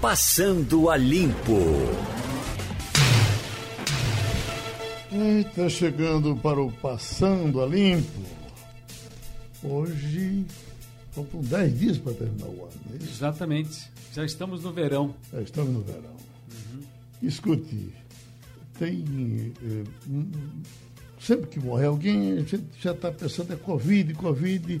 Passando a Limpo. Está chegando para o Passando a Limpo. Hoje faltam 10 dias para terminar o ano. É Exatamente. Já estamos no verão. Já estamos no verão. Uhum. Escute, tem. Eh, sempre que morre alguém, a gente já está pensando é Covid, Covid.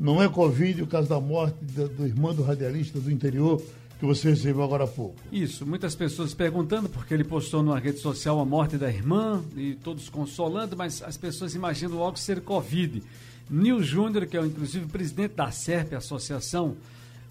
Não é Covid o caso da morte do, do irmão do radialista do interior que você recebeu agora há pouco. Isso, muitas pessoas perguntando, porque ele postou numa rede social a morte da irmã e todos consolando, mas as pessoas imaginam logo ser Covid. Nil Júnior, que é inclusive presidente da SERP, Associação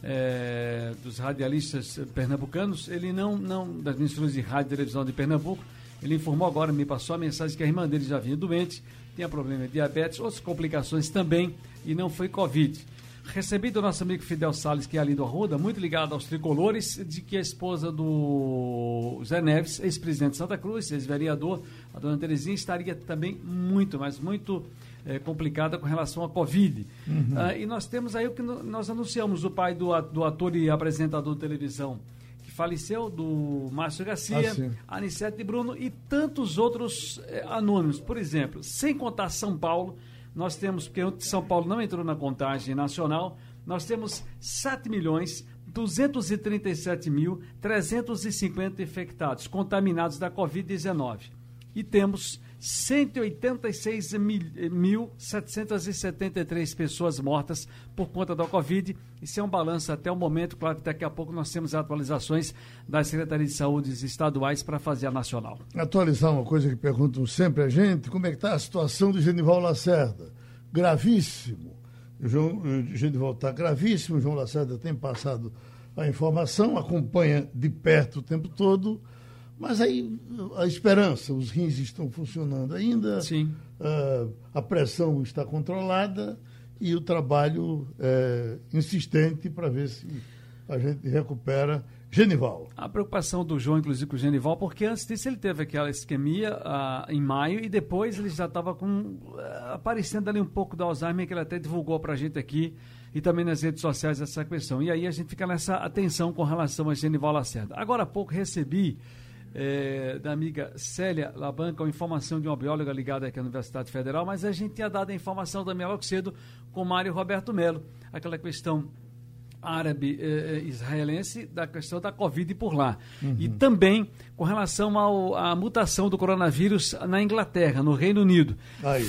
é, dos Radialistas Pernambucanos, ele não, não, das emissoras de rádio e televisão de Pernambuco, ele informou agora, me passou a mensagem que a irmã dele já vinha doente, tinha problema de diabetes, outras complicações também, e não foi Covid. Recebi do nosso amigo Fidel Salles, que é ali do Arruda, muito ligado aos tricolores, de que a esposa do Zé Neves, ex-presidente de Santa Cruz, ex-vereador, a dona Terezinha, estaria também muito, mas muito é, complicada com relação à Covid. Uhum. Ah, e nós temos aí o que nós anunciamos, o pai do, do ator e apresentador de televisão, que faleceu, do Márcio Garcia, ah, Anissete Bruno e tantos outros é, anônimos. Por exemplo, sem contar São Paulo, nós temos, porque São Paulo não entrou na contagem nacional, nós temos 7 milhões 237 mil 350 infectados, contaminados da Covid-19. E temos 186.773 pessoas mortas por conta da Covid. Isso é um balanço até o momento. Claro que daqui a pouco nós temos atualizações das Secretarias de Saúde estaduais para fazer a nacional. Atualizar uma coisa que perguntam sempre a gente: como é que está a situação do Genival Lacerda? Gravíssimo. João, o Genival está gravíssimo. O João Lacerda tem passado a informação, acompanha de perto o tempo todo mas aí a esperança, os rins estão funcionando ainda, Sim. Uh, a pressão está controlada e o trabalho é insistente para ver se a gente recupera Genival. A preocupação do João, inclusive, com o Genival, porque antes disso ele teve aquela isquemia uh, em maio e depois ele já estava com uh, aparecendo ali um pouco do Alzheimer, que ele até divulgou para a gente aqui e também nas redes sociais essa questão. E aí a gente fica nessa atenção com relação a Genival Lacerda. Agora há pouco recebi é, da amiga Célia Labanca, uma informação de uma bióloga ligada aqui à Universidade Federal, mas a gente tinha dado a informação também logo cedo com Mário Roberto Melo, aquela questão árabe-israelense da questão da Covid por lá. Uhum. E também com relação ao, à mutação do coronavírus na Inglaterra, no Reino Unido.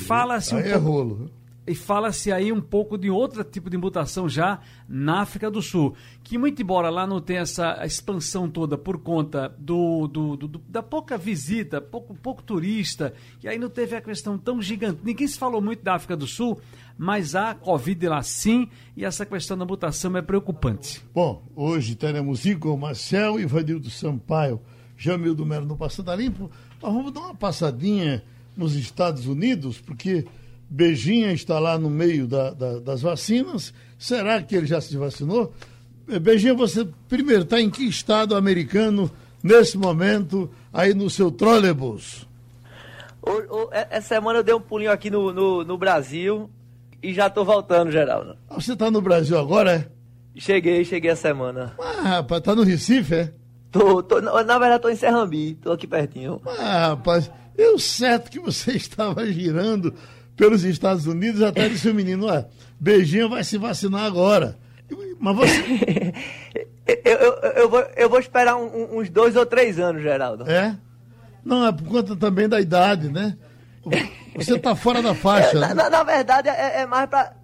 Fala-se um é pouco... rolo. E fala-se aí um pouco de outro tipo de mutação já na África do Sul. Que, muito embora lá não tenha essa expansão toda por conta do, do, do, da pouca visita, pouco, pouco turista, e aí não teve a questão tão gigante. Ninguém se falou muito da África do Sul, mas há Covid lá sim, e essa questão da mutação é preocupante. Bom, hoje teremos Igor Marcel, Ivanildo Sampaio, Jamildo Melo no Passada Limpo. Mas vamos dar uma passadinha nos Estados Unidos, porque Beijinha está lá no meio da, da, das vacinas. Será que ele já se vacinou? Eh, Beijinha, você primeiro está em que estado americano nesse momento aí no seu trolebus? essa semana eu dei um pulinho aqui no, no, no Brasil e já estou voltando, Geraldo. Ah, você está no Brasil agora, é? Cheguei, cheguei a semana. Ah, rapaz, tá no Recife, é? Tô, tô, na verdade, tô em Serrambi, tô aqui pertinho. Ah, rapaz, eu certo que você estava girando pelos Estados Unidos, até disse o menino, ué, beijinho vai se vacinar agora. Mas você. eu, eu, eu, vou, eu vou esperar um, uns dois ou três anos, Geraldo. É? Não, é por conta também da idade, né? Você está fora da faixa. É, né? na, na, verdade, é, é mais para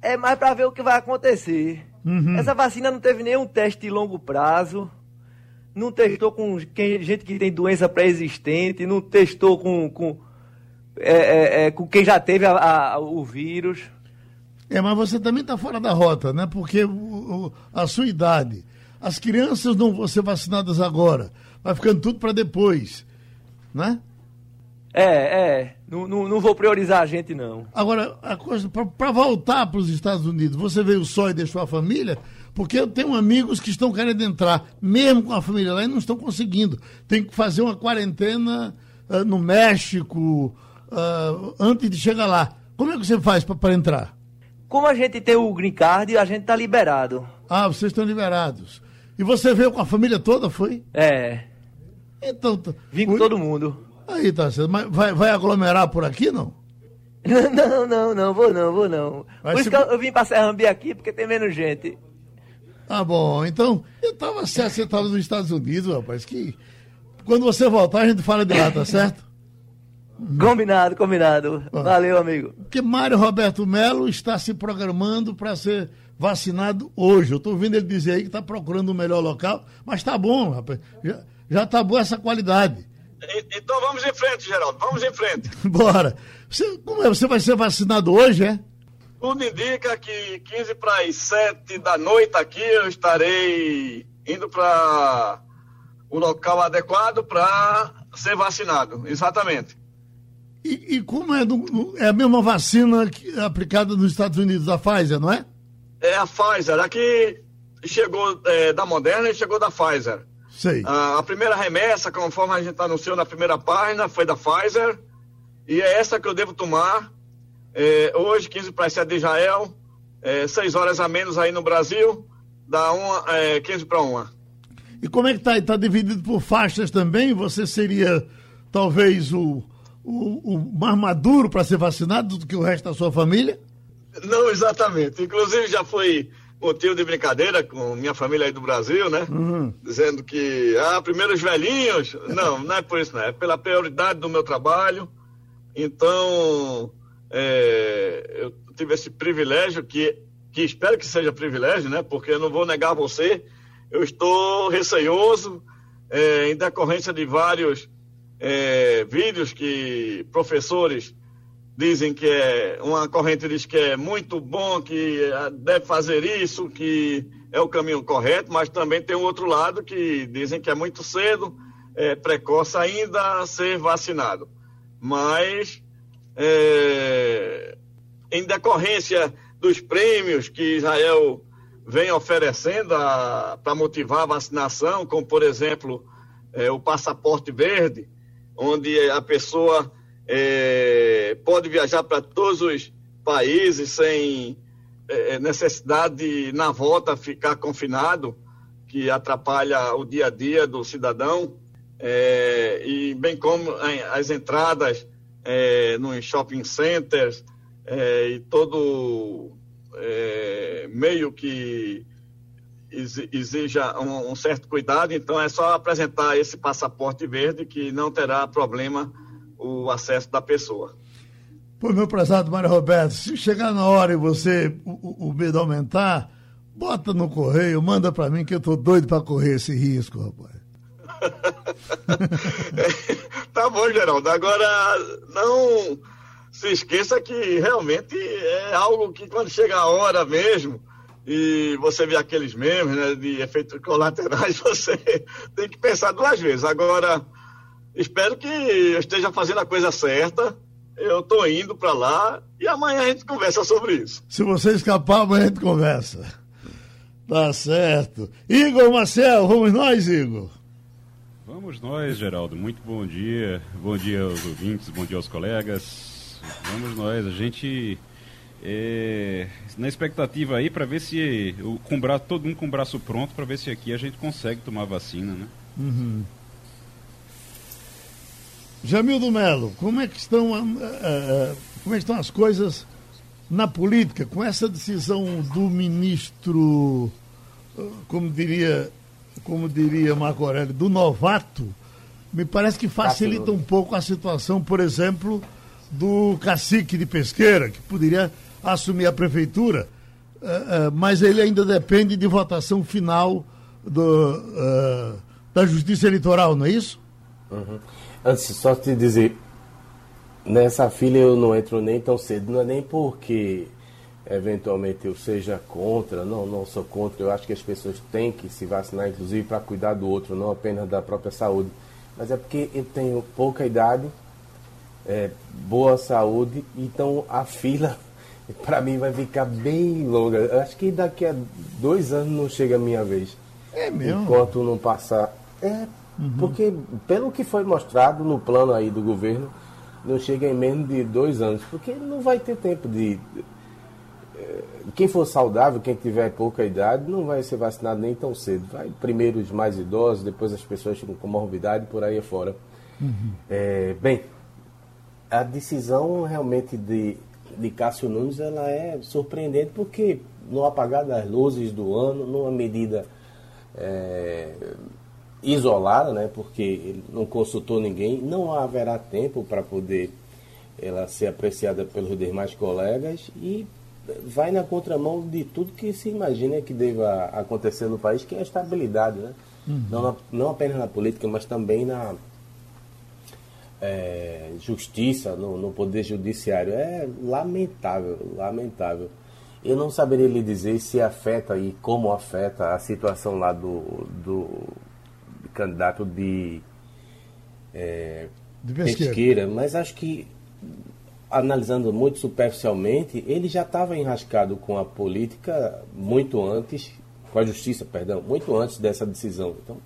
é mais para ver o que vai acontecer. Uhum. Essa vacina não teve nenhum teste de longo prazo, não testou com gente que tem doença pré-existente, não testou com, com, é, é, é, com quem já teve a, a, o vírus. É, mas você também está fora da rota, né? Porque o, o, a sua idade, as crianças não vão ser vacinadas agora, vai ficando tudo para depois, né? É, é. Não, não, não, vou priorizar a gente, não. Agora, a coisa, para voltar para os Estados Unidos, você veio só e deixou a família? Porque eu tenho amigos que estão querendo entrar, mesmo com a família lá, e não estão conseguindo. Tem que fazer uma quarentena uh, no México, uh, antes de chegar lá. Como é que você faz para entrar? Como a gente tem o green card, a gente está liberado. Ah, vocês estão liberados. E você veio com a família toda, foi? É. Então. Vim com todo mundo. Aí tá certo. Mas vai, vai aglomerar por aqui, não? Não, não, não, vou não, vou não. Vai por isso que eu, eu vim pra Serrambi aqui, porque tem menos gente. Ah, bom, então, eu tava certo, você tava nos Estados Unidos, rapaz, que quando você voltar a gente fala de lá, tá certo? Combinado, combinado. Valeu, amigo. Porque Mário Roberto Melo está se programando para ser vacinado hoje. Eu estou ouvindo ele dizer aí que está procurando o um melhor local, mas tá bom, rapaz. Já, já tá boa essa qualidade. Então vamos em frente, Geraldo, vamos em frente. Bora. Você, como é? Você vai ser vacinado hoje, é? Tudo indica que 15 para as 7 da noite aqui eu estarei indo para o local adequado para ser vacinado. Exatamente. E, e como é, do, é a mesma vacina que, aplicada nos Estados Unidos, a Pfizer, não é? É a Pfizer. Aqui chegou é, da Moderna e chegou da Pfizer. Sei. A, a primeira remessa, conforme a gente anunciou na primeira página, foi da Pfizer. E é essa que eu devo tomar é, hoje, 15 para 7 de Israel, é, 6 horas a menos aí no Brasil, dá uma, é, 15 para 1. E como é que está? Está dividido por faixas também? Você seria talvez o, o, o mais maduro para ser vacinado do que o resto da sua família? Não, exatamente. Inclusive já foi motivo de brincadeira com minha família aí do Brasil, né? Uhum. Dizendo que, ah, primeiro os velhinhos. Não, não é por isso, não. É pela prioridade do meu trabalho. Então, é, eu tive esse privilégio que, que espero que seja privilégio, né? Porque eu não vou negar a você, eu estou receioso é, em decorrência de vários é, vídeos que professores dizem que é uma corrente diz que é muito bom, que é, deve fazer isso, que é o caminho correto, mas também tem um outro lado que dizem que é muito cedo, é precoce ainda ser vacinado. Mas é, em decorrência dos prêmios que Israel vem oferecendo para motivar a vacinação, como por exemplo é, o passaporte verde, onde a pessoa é, pode viajar para todos os países sem é, necessidade de, na volta, ficar confinado, que atrapalha o dia a dia do cidadão, é, e bem como as entradas é, nos shopping centers é, e todo é, meio que exija um, um, certo cuidado, então é só apresentar esse passaporte verde que não terá problema o acesso da pessoa. Pô, meu prezado Mário Roberto, se chegar na hora e você o, o medo aumentar, bota no correio, manda para mim que eu tô doido para correr esse risco, rapaz. tá bom, Geraldo. Agora, não se esqueça que realmente é algo que quando chega a hora mesmo e você vê aqueles memes né, de efeitos colaterais, você tem que pensar duas vezes. Agora, espero que eu esteja fazendo a coisa certa. Eu estou indo para lá e amanhã a gente conversa sobre isso. Se você escapar, amanhã a gente conversa. Tá certo. Igor Marcel, vamos nós, Igor. Vamos nós, Geraldo. Muito bom dia. Bom dia aos ouvintes, bom dia aos colegas. Vamos nós. A gente é, na expectativa aí para ver se o, com braço, todo mundo com o braço pronto para ver se aqui a gente consegue tomar vacina, né? Uhum. Jamildo Melo, como é que estão uh, uh, como é que estão as coisas na política com essa decisão do ministro, uh, como diria como diria Marco Aurélio, do novato, me parece que facilita um pouco a situação, por exemplo, do cacique de pesqueira, que poderia assumir a prefeitura, uh, uh, mas ele ainda depende de votação final do, uh, da Justiça Eleitoral, não é isso? Uhum. Antes, só te dizer, nessa fila eu não entro nem tão cedo, não é nem porque eventualmente eu seja contra, não, não sou contra, eu acho que as pessoas têm que se vacinar, inclusive para cuidar do outro, não apenas da própria saúde. Mas é porque eu tenho pouca idade, é, boa saúde, então a fila para mim vai ficar bem longa. Acho que daqui a dois anos não chega a minha vez. É mesmo? Enquanto não passar. É, uhum. porque pelo que foi mostrado no plano aí do governo, não chega em menos de dois anos, porque não vai ter tempo de quem for saudável, quem tiver pouca idade, não vai ser vacinado nem tão cedo. Vai primeiro os mais idosos, depois as pessoas com comorbidade, por aí afora. Uhum. É, bem, a decisão realmente de, de Cássio Nunes ela é surpreendente porque no apagar das luzes do ano, numa medida é, isolada, né, porque ele não consultou ninguém, não haverá tempo para poder ela ser apreciada pelos demais colegas e vai na contramão de tudo que se imagina que deva acontecer no país, que é a estabilidade, né? Uhum. Não, não apenas na política, mas também na é, justiça, no, no, poder judiciário. É lamentável, lamentável. Eu não saberia lhe dizer se afeta e como afeta a situação lá do, do candidato de, é, de pesqueira. pesqueira, mas acho que analisando muito superficialmente, ele já estava enrascado com a política muito antes, com a justiça, perdão, muito antes dessa decisão. Então,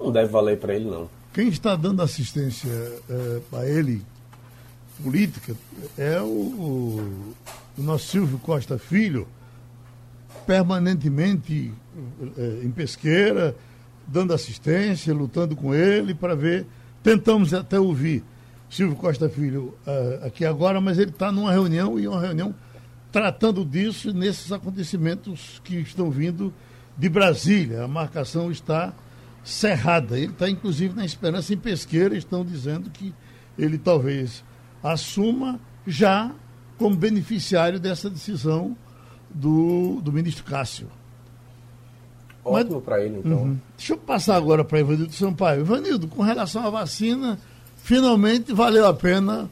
não deve valer para ele, não. Quem está dando assistência é, a ele, política, é o, o, nosso Silvio Costa Filho, permanentemente é, em pesqueira, dando assistência, lutando com ele para ver. Tentamos até ouvir Silvio Costa Filho uh, aqui agora, mas ele está numa reunião e uma reunião tratando disso nesses acontecimentos que estão vindo de Brasília. A marcação está cerrada. Ele está, inclusive, na esperança em pesqueira, estão dizendo que ele talvez assuma já como beneficiário dessa decisão do, do ministro Cássio. Ótimo para ele, então. Uhum. Deixa eu passar agora para Ivanildo Sampaio. Ivanildo, com relação à vacina, finalmente valeu a pena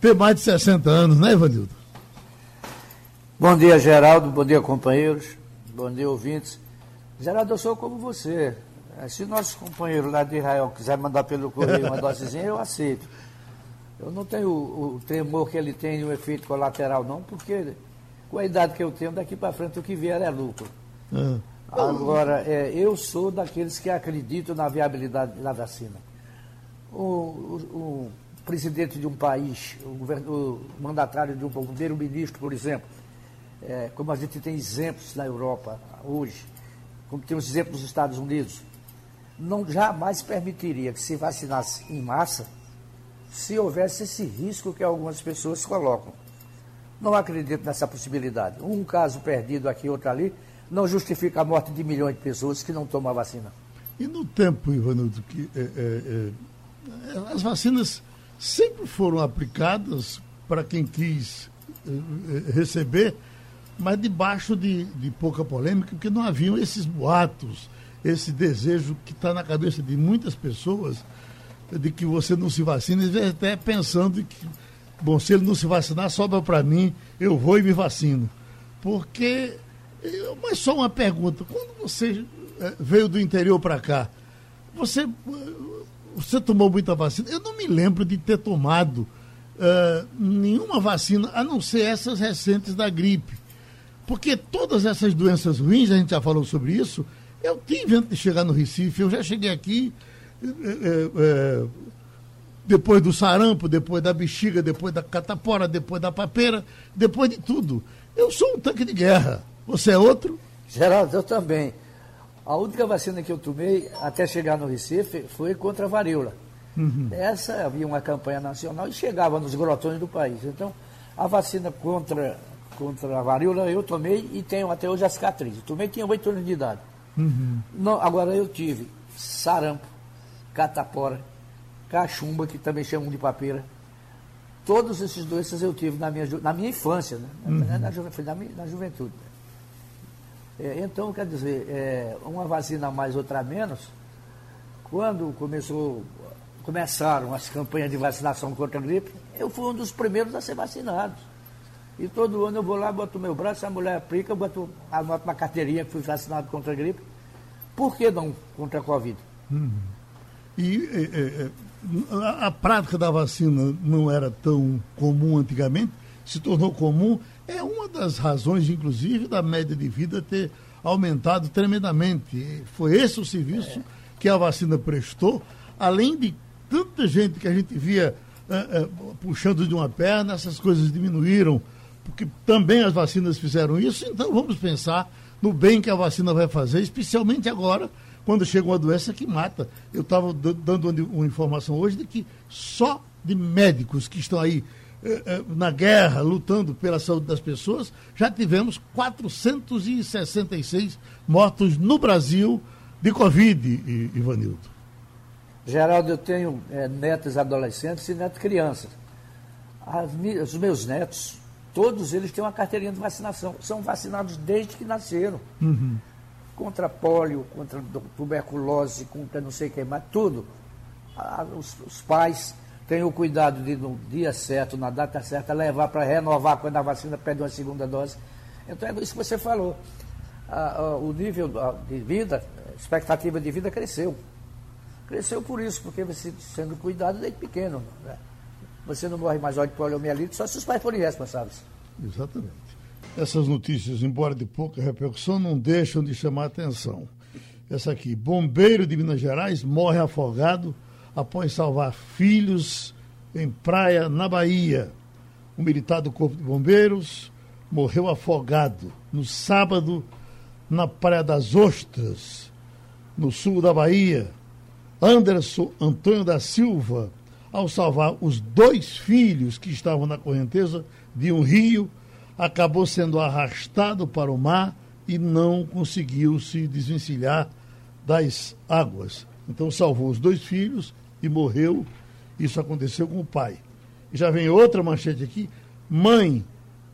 ter mais de 60 anos, né, Ivanildo? Bom dia, Geraldo. Bom dia, companheiros. Bom dia, ouvintes. Geraldo, eu sou como você. É, se nosso companheiro lá de Israel quiser mandar pelo correio uma dosezinha, eu aceito. Eu não tenho o, o tremor que ele tem e o efeito colateral, não, porque com a idade que eu tenho, daqui para frente o que vier é lucro. Ah. Agora, é, eu sou daqueles que acreditam na viabilidade da vacina o, o, o presidente de um país, o, governo, o mandatário de um primeiro-ministro, por exemplo, é, como a gente tem exemplos na Europa hoje, como temos exemplos nos Estados Unidos, não jamais permitiria que se vacinasse em massa se houvesse esse risco que algumas pessoas colocam. Não acredito nessa possibilidade. Um caso perdido aqui, outro ali, não justifica a morte de milhões de pessoas que não tomam a vacina. E no tempo, Ivanildo, que é, é, é as vacinas sempre foram aplicadas para quem quis eh, eh, receber, mas debaixo de, de pouca polêmica, porque não haviam esses boatos, esse desejo que está na cabeça de muitas pessoas de que você não se vacina, e até pensando que, bom, se ele não se vacinar, sobra para mim, eu vou e me vacino. Porque, eh, mas só uma pergunta, quando você veio do interior para cá, você você tomou muita vacina? Eu não me lembro de ter tomado uh, nenhuma vacina, a não ser essas recentes da gripe. Porque todas essas doenças ruins, a gente já falou sobre isso, eu tive antes de chegar no Recife, eu já cheguei aqui é, é, depois do sarampo, depois da bexiga, depois da catapora, depois da papeira, depois de tudo. Eu sou um tanque de guerra. Você é outro? Geraldo, eu também. A única vacina que eu tomei até chegar no Recife foi contra a varíola. Uhum. Essa havia uma campanha nacional e chegava nos grotões do país. Então, a vacina contra, contra a varíola eu tomei e tenho até hoje a cicatriz. Eu tomei tinha oito anos de idade. Uhum. Não, agora eu tive sarampo, catapora, cachumba, que também chamam de papeira. Todos esses doenças eu tive na minha, na minha infância, né? uhum. na, na, na, na juventude. É, então, quer dizer, é, uma vacina mais, outra menos, quando começou, começaram as campanhas de vacinação contra a gripe, eu fui um dos primeiros a ser vacinado. E todo ano eu vou lá, boto meu braço, a mulher aplica, boto, anoto uma carteirinha que fui vacinado contra a gripe. Por que não contra a Covid? Uhum. E é, é, é a, a prática da vacina não era tão comum antigamente, se tornou comum é uma das razões, inclusive, da média de vida ter aumentado tremendamente. Foi esse o serviço que a vacina prestou, além de tanta gente que a gente via uh, uh, puxando de uma perna, essas coisas diminuíram porque também as vacinas fizeram isso, então vamos pensar no bem que a vacina vai fazer, especialmente agora, quando chega uma doença que mata. Eu estava dando uma informação hoje de que só de médicos que estão aí eh, eh, na guerra, lutando pela saúde das pessoas, já tivemos 466 mortos no Brasil de Covid, Ivanildo. Geraldo, eu tenho é, netos adolescentes e netos crianças. As, os meus netos, todos eles têm uma carteirinha de vacinação. São vacinados desde que nasceram. Uhum. Contra pólio, contra tuberculose, contra não sei o que mais, tudo. Os, os pais têm o cuidado de, no dia certo, na data certa, levar para renovar quando a vacina pede uma segunda dose. Então é isso que você falou. o nível de vida, expectativa de vida cresceu. Cresceu por isso, porque você sendo cuidado desde pequeno. Né? Você não morre mais de poliomielite só se os pais forem responsáveis. Exatamente. Essas notícias, embora de pouca repercussão, não deixam de chamar atenção. Essa aqui, bombeiro de Minas Gerais morre afogado após salvar filhos em praia na Bahia. Um militar do Corpo de Bombeiros morreu afogado no sábado na Praia das Ostras, no sul da Bahia. Anderson Antônio da Silva, ao salvar os dois filhos que estavam na correnteza de um rio, acabou sendo arrastado para o mar e não conseguiu se desvencilhar das águas. Então salvou os dois filhos e morreu. Isso aconteceu com o pai. Já vem outra manchete aqui. Mãe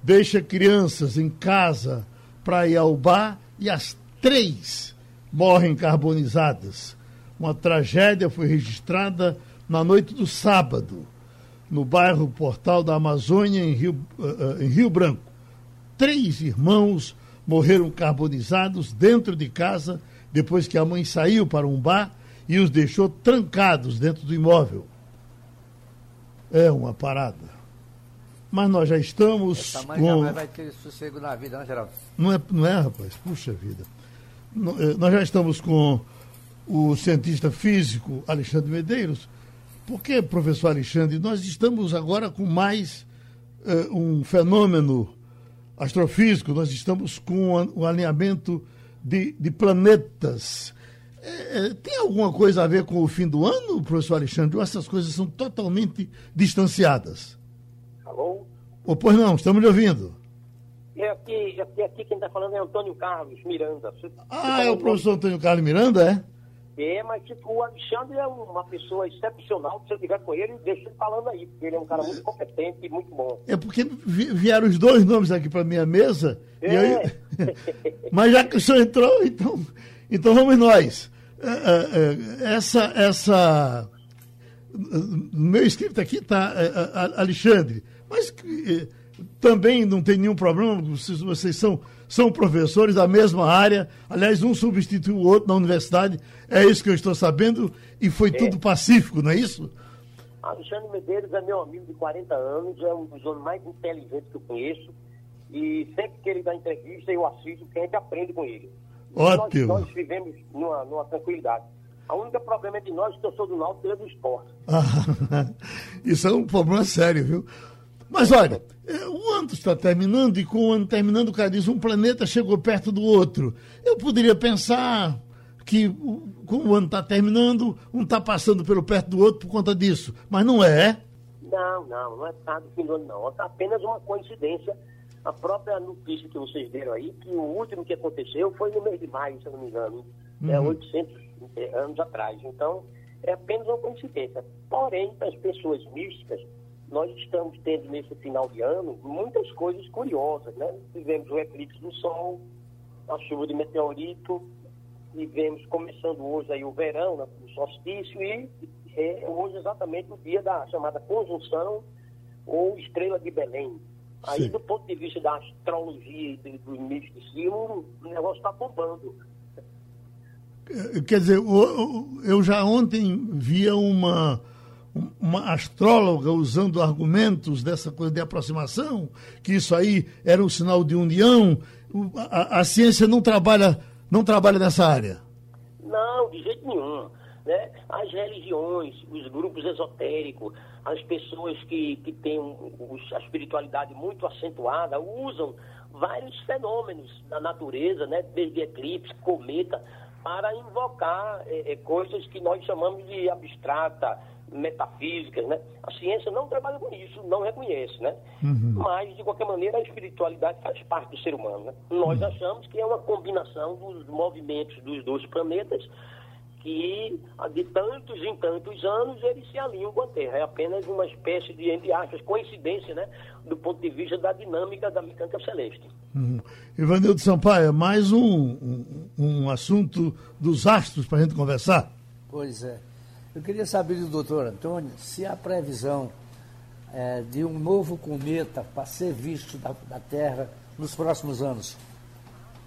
deixa crianças em casa para ir ao bar e as três morrem carbonizadas. Uma tragédia foi registrada na noite do sábado, no bairro Portal da Amazônia, em Rio, uh, em Rio Branco. Três irmãos morreram carbonizados dentro de casa depois que a mãe saiu para um bar e os deixou trancados dentro do imóvel. É uma parada. Mas nós já estamos. Essa mãe com... vai ter sossego na vida, né, Geraldo? Não é, não é, rapaz? Puxa vida. Nós já estamos com o cientista físico Alexandre Medeiros porque, professor Alexandre, nós estamos agora com mais uh, um fenômeno astrofísico, nós estamos com o um alinhamento de, de planetas. É, tem alguma coisa a ver com o fim do ano, professor Alexandre? Ou essas coisas são totalmente distanciadas? Alô? Ou, pois não, estamos lhe ouvindo. É aqui, aqui, aqui quem está falando é Antônio Carlos Miranda. Você, ah, é o professor Antônio Carlos Miranda, é? É, mas tipo, o Alexandre é uma pessoa excepcional. Se eu estiver com ele, deixa ele falando aí, porque ele é um cara muito competente e muito bom. É porque vieram os dois nomes aqui para minha mesa. É. Aí... mas já que o senhor entrou, então, então vamos nós. É, é, é, essa, essa. No meu escrito aqui está Alexandre, mas também não tem nenhum problema, vocês, são são professores da mesma área, aliás, um substituiu o outro na universidade, é isso que eu estou sabendo, e foi é. tudo pacífico, não é isso? Alexandre Medeiros é meu amigo de 40 anos, é um dos homens mais inteligentes que eu conheço, e sempre que ele dá entrevista eu assisto, porque a gente aprende com ele. Ótimo. Nós, nós vivemos numa, numa tranquilidade. A única problema é de nós que eu sou do Náutico e é do esporte. isso é um problema sério, viu? Mas olha, é, o ano está terminando e com o ano terminando, o cara diz, um planeta chegou perto do outro. Eu poderia pensar que como o ano está terminando, um está passando pelo perto do outro por conta disso. Mas não é. Não, não, não é nada do fim do ano, não. É apenas uma coincidência. A própria notícia que vocês viram aí, que o último que aconteceu foi no mês de maio, se eu não me engano. É uhum. É 800 anos atrás. Então, é apenas uma coincidência. Porém, para as pessoas místicas, nós estamos tendo nesse final de ano muitas coisas curiosas, né? Tivemos o eclipse do Sol, a chuva de meteorito, tivemos começando hoje aí o verão, né, o solstício, e é hoje exatamente o dia da chamada conjunção ou estrela de Belém. Aí, Sim. do ponto de vista da astrologia e do misticismo, o negócio está bombando. Quer dizer, eu já ontem via uma uma astróloga usando argumentos dessa coisa de aproximação, que isso aí era um sinal de união. A, a ciência não trabalha, não trabalha nessa área. Não, de jeito nenhum. né? As religiões, os grupos esotéricos, as pessoas que, que têm a espiritualidade muito acentuada, usam vários fenômenos da natureza, né? Desde eclipse, cometa, para invocar é, é, coisas que nós chamamos de abstrata, metafísicas, né? A ciência não trabalha com isso, não reconhece, né? Uhum. Mas, de qualquer maneira, a espiritualidade faz parte do ser humano, né? Nós uhum. achamos que é uma combinação dos movimentos dos dois planetas que, de tantos em tantos anos, eles se alinham com a Terra. É apenas uma espécie de, entre aspas, coincidência, né? Do ponto de vista da dinâmica da mecânica celeste. Uhum. Ivanildo Sampaio, mais um, um, um assunto dos astros para a gente conversar? Pois é. Eu queria saber do doutor Antônio se a previsão é, de um novo cometa para ser visto da, da, Terra nos próximos anos.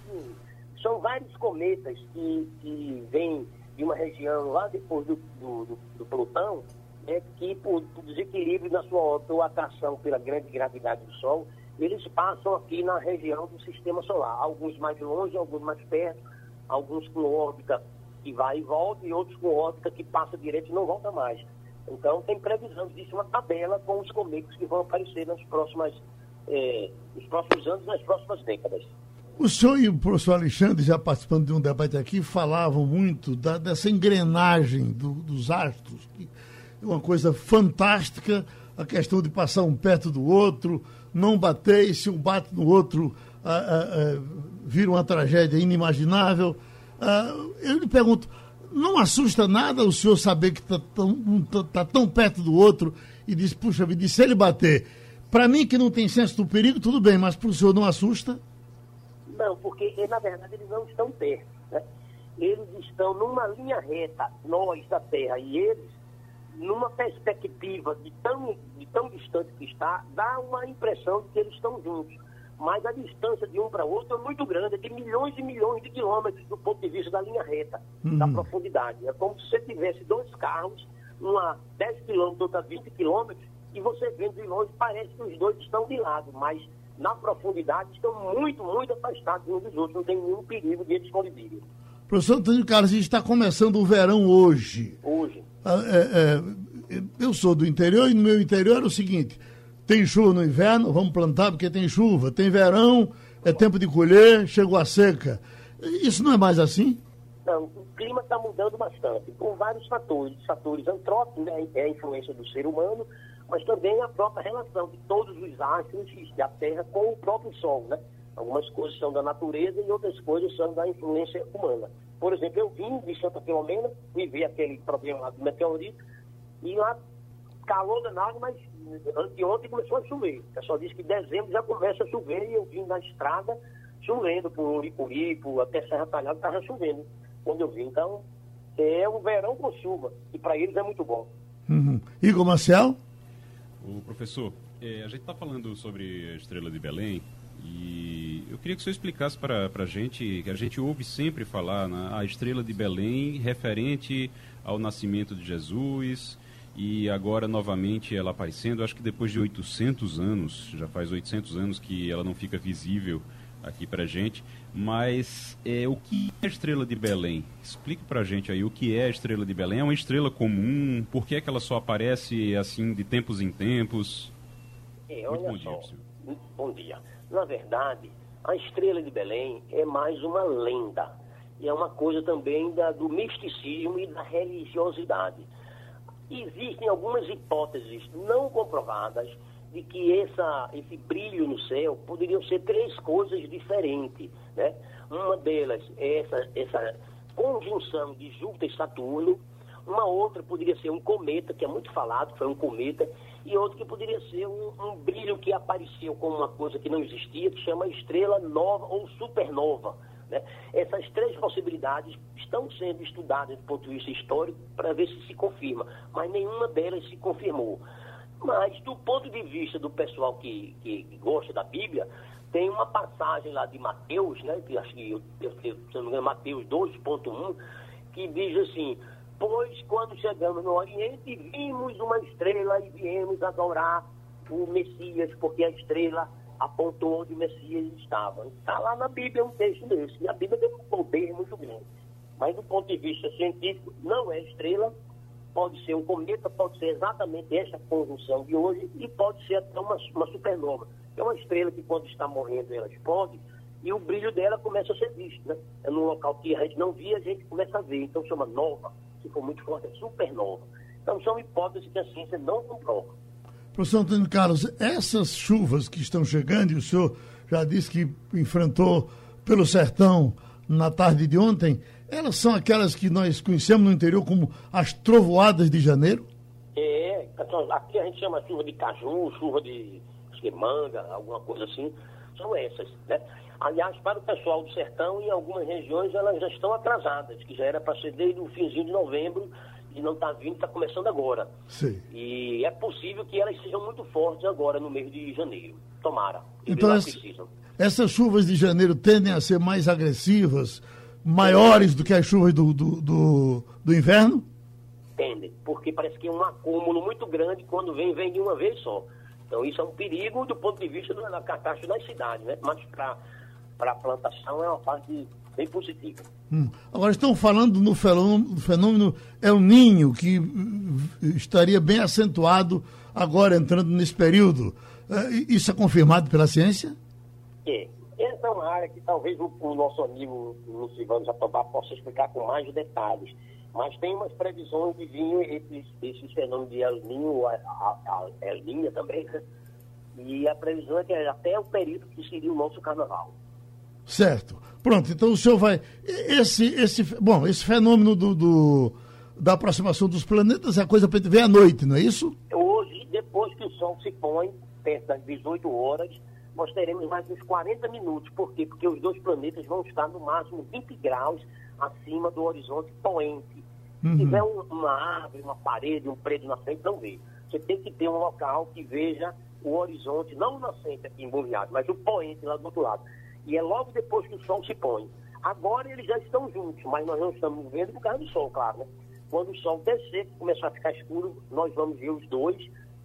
Sim. São vários cometas que, que vêm de uma região lá depois do, do, do, do Plutão, é que por, por, desequilíbrio na sua ou atração pela grande gravidade do Sol, eles passam aqui na região do sistema solar. Alguns mais longe, alguns mais perto, alguns com órbita que vai e volta, e outros com órbita que passa direto e não volta mais. Então, tem previsão, existe uma tabela com os cometas que vão aparecer nas próximas, eh, nos próximos anos, nas próximas décadas. O senhor e o professor Alexandre, já participando de um debate aqui, falavam muito da, dessa engrenagem do, dos astros, que é uma coisa fantástica, a questão de passar um perto do outro, não bater, e se um bate no outro, ah, ah, ah, vira uma tragédia inimaginável. Uh, eu lhe pergunto, não assusta nada o senhor saber que está tão, tá, tá tão perto do outro e diz, puxa vida, se ele bater, para mim que não tem senso do perigo, tudo bem, mas para o senhor não assusta? Não, porque na verdade eles não estão perto. Né? Eles estão numa linha reta, nós da Terra e eles, numa perspectiva de tão, de tão distante que está, dá uma impressão de que eles estão juntos mas a distância de um para outro é muito grande, é de milhões e milhões de quilômetros do ponto de vista da linha reta, uhum. da profundidade. É como se você tivesse dois carros, uma 10 quilômetros, outra 20 quilômetros, e você vendo de longe parece que os dois estão de lado, mas na profundidade estão muito, muito afastados uns dos outros, não tem nenhum perigo de eles colidirem. Professor Antônio Carlos, a gente está começando o verão hoje. Hoje. Ah, é, é, eu sou do interior e no meu interior é o seguinte, tem chuva no inverno, vamos plantar porque tem chuva. Tem verão, é tempo de colher, chegou a seca. Isso não é mais assim? Não, o clima está mudando bastante, por vários fatores. Fatores antrópicos, né, é a influência do ser humano, mas também a própria relação de todos os astros da Terra com o próprio Sol, né? Algumas coisas são da natureza e outras coisas são da influência humana. Por exemplo, eu vim de Santa Filomena, vi aquele problema lá do meteorito, e lá calor danado, mas anteontem começou a chover. O pessoal disse que dezembro já começa a chover e eu vim na estrada chovendo por Uricuripo, até Serra Talhada estava chovendo quando eu vim. Então, é o verão com chuva, e para eles é muito bom. Uhum. Igor Marcel? O professor, é, a gente está falando sobre a Estrela de Belém e eu queria que o senhor explicasse para a gente, que a gente ouve sempre falar na a Estrela de Belém referente ao nascimento de Jesus, e agora novamente ela aparecendo, acho que depois de 800 anos, já faz 800 anos que ela não fica visível aqui pra gente, mas é, o que é a estrela de Belém? Explique pra gente aí o que é a estrela de Belém. É uma estrela comum? Por que, é que ela só aparece assim de tempos em tempos? É, Muito bom só. dia, Bom dia. Na verdade, a estrela de Belém é mais uma lenda. E é uma coisa também da, do misticismo e da religiosidade existem algumas hipóteses não comprovadas de que essa, esse brilho no céu poderiam ser três coisas diferentes. Né? Uma delas é essa, essa conjunção de Júpiter e Saturno, uma outra poderia ser um cometa, que é muito falado, foi um cometa, e outra que poderia ser um, um brilho que apareceu como uma coisa que não existia, que chama estrela nova ou supernova. Né? Essas três possibilidades estão sendo estudadas do ponto de vista histórico para ver se se confirma, mas nenhuma delas se confirmou. Mas, do ponto de vista do pessoal que, que gosta da Bíblia, tem uma passagem lá de Mateus, né, que acho que, eu, eu, se não me engano, Mateus 2.1, que diz assim, pois quando chegamos no Oriente, vimos uma estrela e viemos adorar o Messias, porque a estrela apontou onde o Messias estava. Está lá na Bíblia um texto desse. E a Bíblia tem um poder muito grande. Mas do ponto de vista científico, não é estrela, pode ser um cometa, pode ser exatamente essa conjunção de hoje e pode ser até uma, uma supernova. É uma estrela que quando está morrendo ela explode e o brilho dela começa a ser visto. Né? É num local que a gente não via, a gente começa a ver. Então chama nova, se for muito forte, é supernova. Então são hipóteses que a ciência não comprova. Professor Antônio Carlos, essas chuvas que estão chegando, e o senhor já disse que enfrentou pelo sertão na tarde de ontem, elas são aquelas que nós conhecemos no interior como as trovoadas de janeiro? É, aqui a gente chama chuva de caju, chuva de manga, alguma coisa assim, são essas, né? Aliás, para o pessoal do sertão, em algumas regiões elas já estão atrasadas, que já era para ser desde o finzinho de novembro e não está vindo, está começando agora. Sim. E é possível que elas sejam muito fortes agora no mês de janeiro. Tomara. Então, as, essas chuvas de janeiro tendem a ser mais agressivas, maiores do que as chuvas do, do, do, do inverno? Tendem, porque parece que é um acúmulo muito grande quando vem, vem de uma vez só. Então isso é um perigo do ponto de vista da catástrofe das cidades, né? Mas para a plantação é uma parte bem positiva. Hum. Agora estão falando no fenômeno, fenômeno El Ninho, que uh, estaria bem acentuado agora entrando nesse período. Uh, isso é confirmado pela ciência? É. Essa é uma área que talvez o, o nosso amigo Lucivano Jatobá possa explicar com mais detalhes. Mas tem umas previsões de vinho, esses, esses fenômenos de El Ninho, a, a, a El Ninha também, né? E a previsão é que é até o período que seria o nosso carnaval. Certo. Pronto, então o senhor vai. Esse, esse, bom, esse fenômeno do, do da aproximação dos planetas é coisa para ver à noite, não é isso? Hoje, depois que o Sol se põe, perto das 18 horas, nós teremos mais uns 40 minutos. Por quê? Porque os dois planetas vão estar no máximo 20 graus acima do horizonte poente. Uhum. Se tiver um, uma árvore, uma parede, um prédio na frente, não vê. Você tem que ter um local que veja o horizonte, não o nascente aqui em Boviado, mas o poente lá do outro lado. E é logo depois que o sol se põe. Agora eles já estão juntos, mas nós não estamos vendo por causa do sol, claro. Né? Quando o sol descer, começar a ficar escuro, nós vamos ver os dois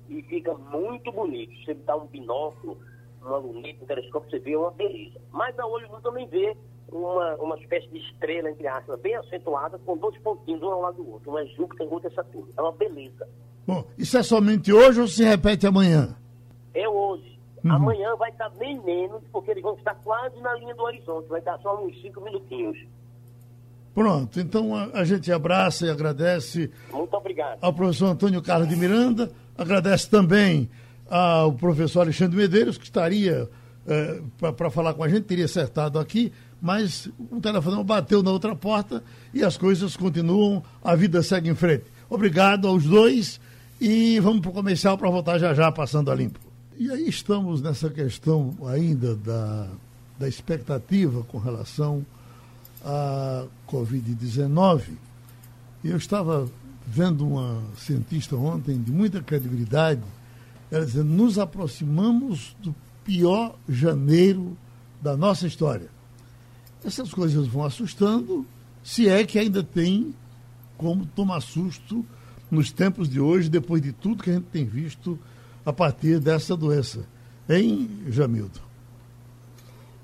e fica muito bonito. Você dá um binóculo, uma luneta, um telescópio, você vê uma beleza. Mas a olho nu também vê uma, uma espécie de estrela, entre aspas, bem acentuada, com dois pontinhos, um ao lado do outro. Um é Júpiter e outro é Saturno. É uma beleza. Bom, isso é somente hoje ou se repete amanhã? É hoje. Uhum. Amanhã vai estar bem menos, porque eles vão estar quase na linha do horizonte. Vai estar só uns cinco minutinhos. Pronto, então a, a, gente abraça e agradece. Muito obrigado. Ao professor Antônio Carlos de Miranda, agradece também ao professor Alexandre Medeiros, que estaria é, para falar com a gente, teria acertado aqui, mas o telefone bateu na outra porta e as coisas continuam, a vida segue em frente. Obrigado aos dois e vamos para o comercial para voltar já já passando a limpo. E aí estamos nessa questão ainda da, da expectativa com relação à Covid-19. Eu estava vendo uma cientista ontem de muita credibilidade, ela dizendo, nos aproximamos do pior janeiro da nossa história. Essas coisas vão assustando, se é que ainda tem como tomar susto nos tempos de hoje, depois de tudo que a gente tem visto a partir dessa doença. Hein, Jamildo?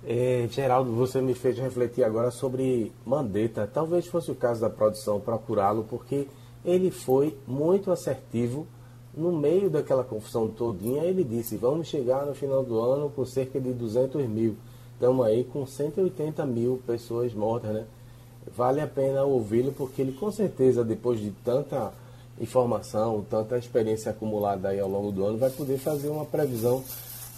É, Geraldo, você me fez refletir agora sobre Mandetta. Talvez fosse o caso da produção procurá-lo, porque ele foi muito assertivo no meio daquela confusão todinha. Ele disse: vamos chegar no final do ano com cerca de 200 mil. Estamos aí com 180 mil pessoas mortas, né? Vale a pena ouvi-lo, porque ele com certeza, depois de tanta informação, tanta experiência acumulada aí ao longo do ano, vai poder fazer uma previsão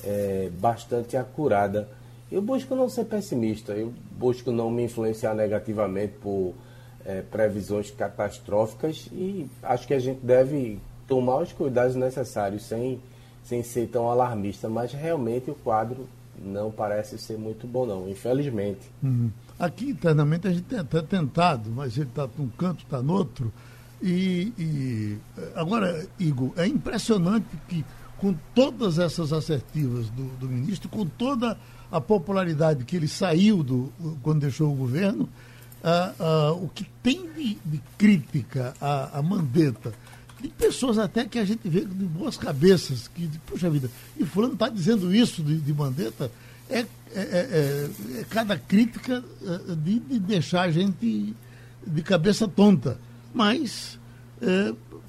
é, bastante acurada. Eu busco não ser pessimista, eu busco não me influenciar negativamente por é, previsões catastróficas e acho que a gente deve tomar os cuidados necessários sem, sem ser tão alarmista, mas realmente o quadro não parece ser muito bom não, infelizmente. Uhum. Aqui internamente a gente tem até tentado, mas ele está num canto, está no outro, e, e, agora, Igor, é impressionante que com todas essas assertivas do, do, ministro, com toda a popularidade que ele saiu do, quando deixou o governo, ah, ah, o que tem de, de crítica à, à, Mandetta, de pessoas até que a gente vê de boas cabeças, que, puxa vida, e fulano está dizendo isso de, de Mandetta, é, é, é, é, cada crítica de, de deixar a gente de cabeça tonta. Mas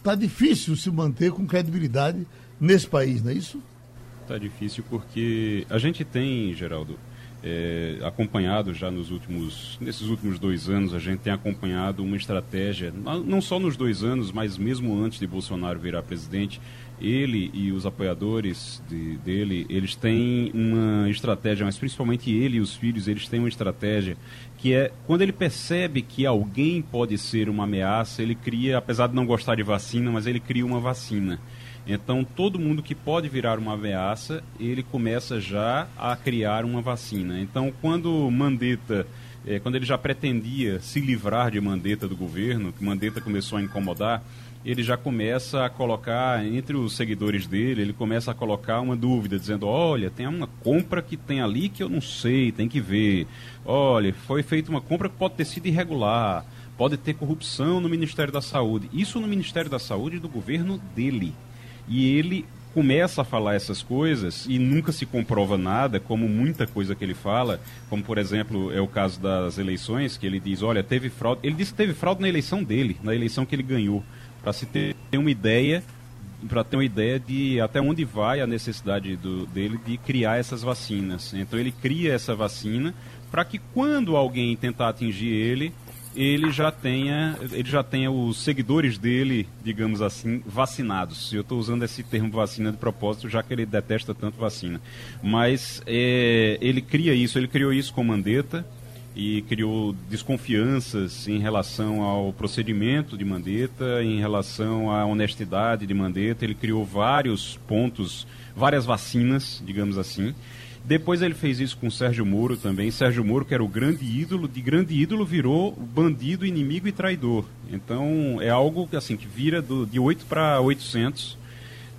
está é, difícil se manter com credibilidade nesse país, não é isso? Está difícil porque a gente tem, Geraldo, é, acompanhado já nos últimos, nesses últimos dois anos, a gente tem acompanhado uma estratégia, não só nos dois anos, mas mesmo antes de Bolsonaro virar presidente, ele e os apoiadores de, dele, eles têm uma estratégia, mas principalmente ele e os filhos, eles têm uma estratégia que é quando ele percebe que alguém pode ser uma ameaça, ele cria, apesar de não gostar de vacina, mas ele cria uma vacina. Então, todo mundo que pode virar uma ameaça, ele começa já a criar uma vacina. Então, quando Mandetta, é, quando ele já pretendia se livrar de Mandetta do governo, que Mandetta começou a incomodar, ele já começa a colocar, entre os seguidores dele, ele começa a colocar uma dúvida, dizendo, olha, tem uma compra que tem ali que eu não sei, tem que ver. Olha, foi feita uma compra que pode ter sido irregular, pode ter corrupção no Ministério da Saúde. Isso no Ministério da Saúde do governo dele e ele começa a falar essas coisas e nunca se comprova nada, como muita coisa que ele fala, como por exemplo é o caso das eleições, que ele diz, olha, teve fraude. Ele disse que teve fraude na eleição dele, na eleição que ele ganhou, para se ter uma ideia, para ter uma ideia de até onde vai a necessidade do, dele de criar essas vacinas. Então ele cria essa vacina para que quando alguém tentar atingir ele, ele já tenha, ele já tenha os seguidores dele, digamos assim, vacinados. Eu estou usando esse termo vacina de propósito, já que ele detesta tanto vacina. Mas é, ele cria isso, ele criou isso com Mandetta e criou desconfianças em relação ao procedimento de Mandetta, em relação à honestidade de Mandetta. Ele criou vários pontos, várias vacinas, digamos assim. Depois ele fez isso com Sérgio Moro também. Sérgio Moro, que era o grande ídolo, de grande ídolo virou bandido, inimigo e traidor. Então é algo que assim que vira do, de 8 para 800,